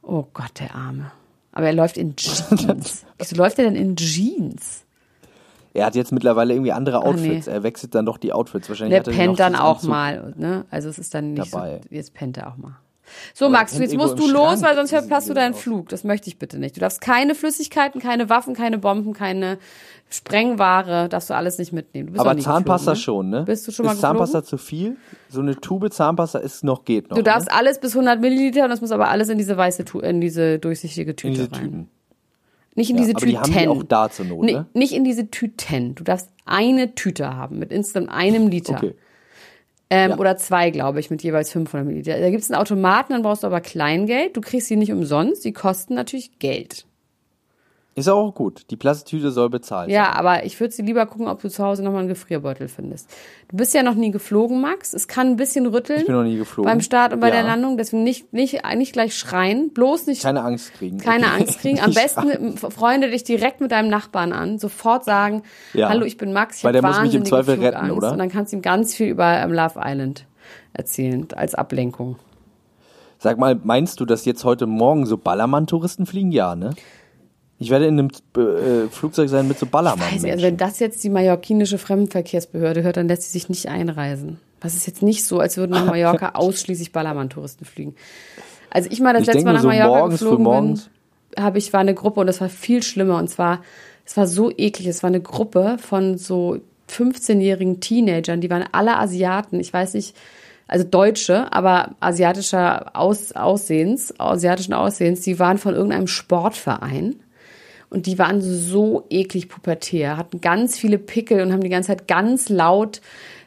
Oh Gott, der Arme. Aber er läuft in Jeans. Wieso läuft er denn in Jeans? Er hat jetzt mittlerweile irgendwie andere Ah, nee. Outfits. Er wechselt dann doch die Outfits. Wahrscheinlich Der hat er pennt dann auch Anzug. mal, ne? Also es ist dann nicht Dabei. so, jetzt pennt er auch mal. So, Aber Max, jetzt musst du los, Schrank. weil sonst verpasst du deinen. Flug. Das möchte ich bitte nicht. Du darfst keine Flüssigkeiten, keine Waffen, keine Bomben, keine Sprengware, darfst du alles nicht mitnehmen. Aber Zahnpasta geflogen, schon, ne? Bist du schon mal Ist Zahnpasta geflogen? zu viel? So eine Tube Zahnpasta ist noch geht noch. Ne? Du darfst ne? alles bis 100 Milliliter und das muss aber alles in diese weiße, in diese durchsichtige Tüte in diese rein. Tüten. Nicht in Ja, diese aber die Tüten. haben die auch da zur Not, ne? Nicht in diese Tüten. Du darfst eine Tüte haben mit insgesamt einem Liter. Okay. Ähm, Ja. Oder zwei, glaube ich, mit jeweils 500 Milliliter. Da gibt es einen Automaten, dann brauchst du aber Kleingeld. Du kriegst sie nicht umsonst. Die kosten natürlich Geld. Ist auch gut. Die Plastiktüte soll bezahlt Ja, sein. aber ich würde sie lieber gucken, ob du zu Hause nochmal einen Gefrierbeutel findest. Du bist ja noch nie geflogen, Max. Es kann ein bisschen rütteln. Ich bin noch nie geflogen. Beim Start und bei Ja. der Landung. Deswegen nicht, nicht, nicht gleich schreien. Bloß nicht Keine Angst kriegen. keine Angst kriegen. Am besten freunde dich direkt mit deinem Nachbarn an. Sofort sagen, Ja. hallo, ich bin Max, ich Weil der muss mich im Zweifel retten, Flugangst. oder? Und dann kannst du ihm ganz viel über ähm, Love Island erzählen, als Ablenkung. Sag mal, meinst du, dass jetzt heute Morgen so Ballermann-Touristen fliegen? Ja, ne? Ich werde in einem äh, Flugzeug sein mit so ballermann Weiß ich, also wenn das jetzt die mallorquinische Fremdenverkehrsbehörde hört, dann lässt sie sich nicht einreisen. Das ist jetzt nicht so, als würden nach Mallorca ausschließlich Ballermann-Touristen fliegen. Also ich mal das Ich letzte Mal nach so Mallorca morgens, geflogen bin, habe ich war eine Gruppe und das war viel schlimmer und zwar es war so eklig. Es war eine Gruppe von so 15-jährigen Teenagern, die waren alle Asiaten. Ich weiß nicht, also Deutsche, aber asiatischer Aus, Aussehens, asiatischen Aussehens. Die waren von irgendeinem Sportverein. Und die waren so eklig pubertär, hatten ganz viele Pickel und haben die ganze Zeit ganz laut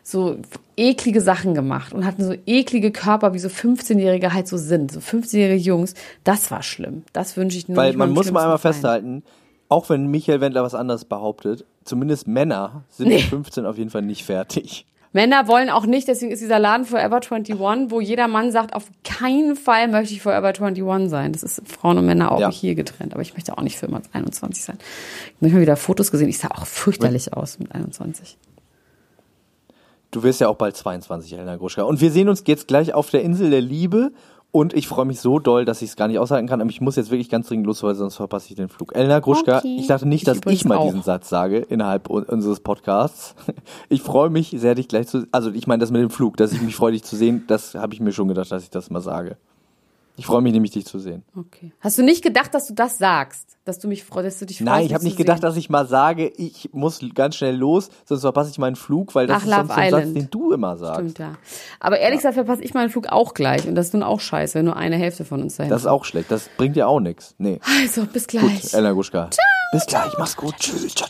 so eklige Sachen gemacht und hatten so eklige Körper, wie so 15-Jährige halt so sind. So 15-jährige Jungs. Das war schlimm. Das wünsche ich nur Weil nicht man muss mal einmal Feind. festhalten, auch wenn Michael Wendler was anderes behauptet, zumindest Männer sind Nee. mit 15 auf jeden Fall nicht fertig. Männer wollen auch nicht, deswegen ist dieser Laden Forever 21, wo jeder Mann sagt, auf keinen Fall möchte ich Forever 21 sein. Das ist Frauen und Männer auch Ja. hier getrennt. Aber ich möchte auch nicht für immer 21 sein. Ich habe mal wieder Fotos gesehen. Ich sah auch fürchterlich aus mit 21. Du wirst ja auch bald 22, Elena Gruschka. Und wir sehen uns jetzt gleich auf der Insel der Liebe. Und ich freue mich so doll, dass ich es gar nicht aushalten kann. Aber ich muss jetzt wirklich ganz dringend los, weil sonst verpasse ich den Flug. Elena Gruschka, Okay. ich dachte nicht, Ich dass übrigens ich mal auch. diesen Satz sage innerhalb un- unseres Podcasts. Ich freue mich sehr, dich gleich zu... Also ich meine das mit dem Flug, dass ich mich freue, dich zu sehen. Das habe ich mir schon gedacht, dass ich das mal sage. Ich freue mich nämlich, dich zu sehen. Okay. Hast du nicht gedacht, dass du das sagst? Dass du mich freust, dass du dich freust? Nein, ich habe nicht gedacht, sehen? dass ich mal sage, ich muss ganz schnell los, sonst verpasse ich meinen Flug, weil das Ach, ist Love sonst der Satz, Island. den du immer sagst. Stimmt, ja. Aber ehrlich gesagt verpasse ich meinen Flug auch gleich. Und das ist nun auch scheiße, wenn nur eine Hälfte von uns dahin Das ist auch schlecht. Das bringt dir auch nichts. Nee. Also, bis Gut, gleich. Elena Guschka. Bis gleich, mach's gut. Tschüss. Ciao,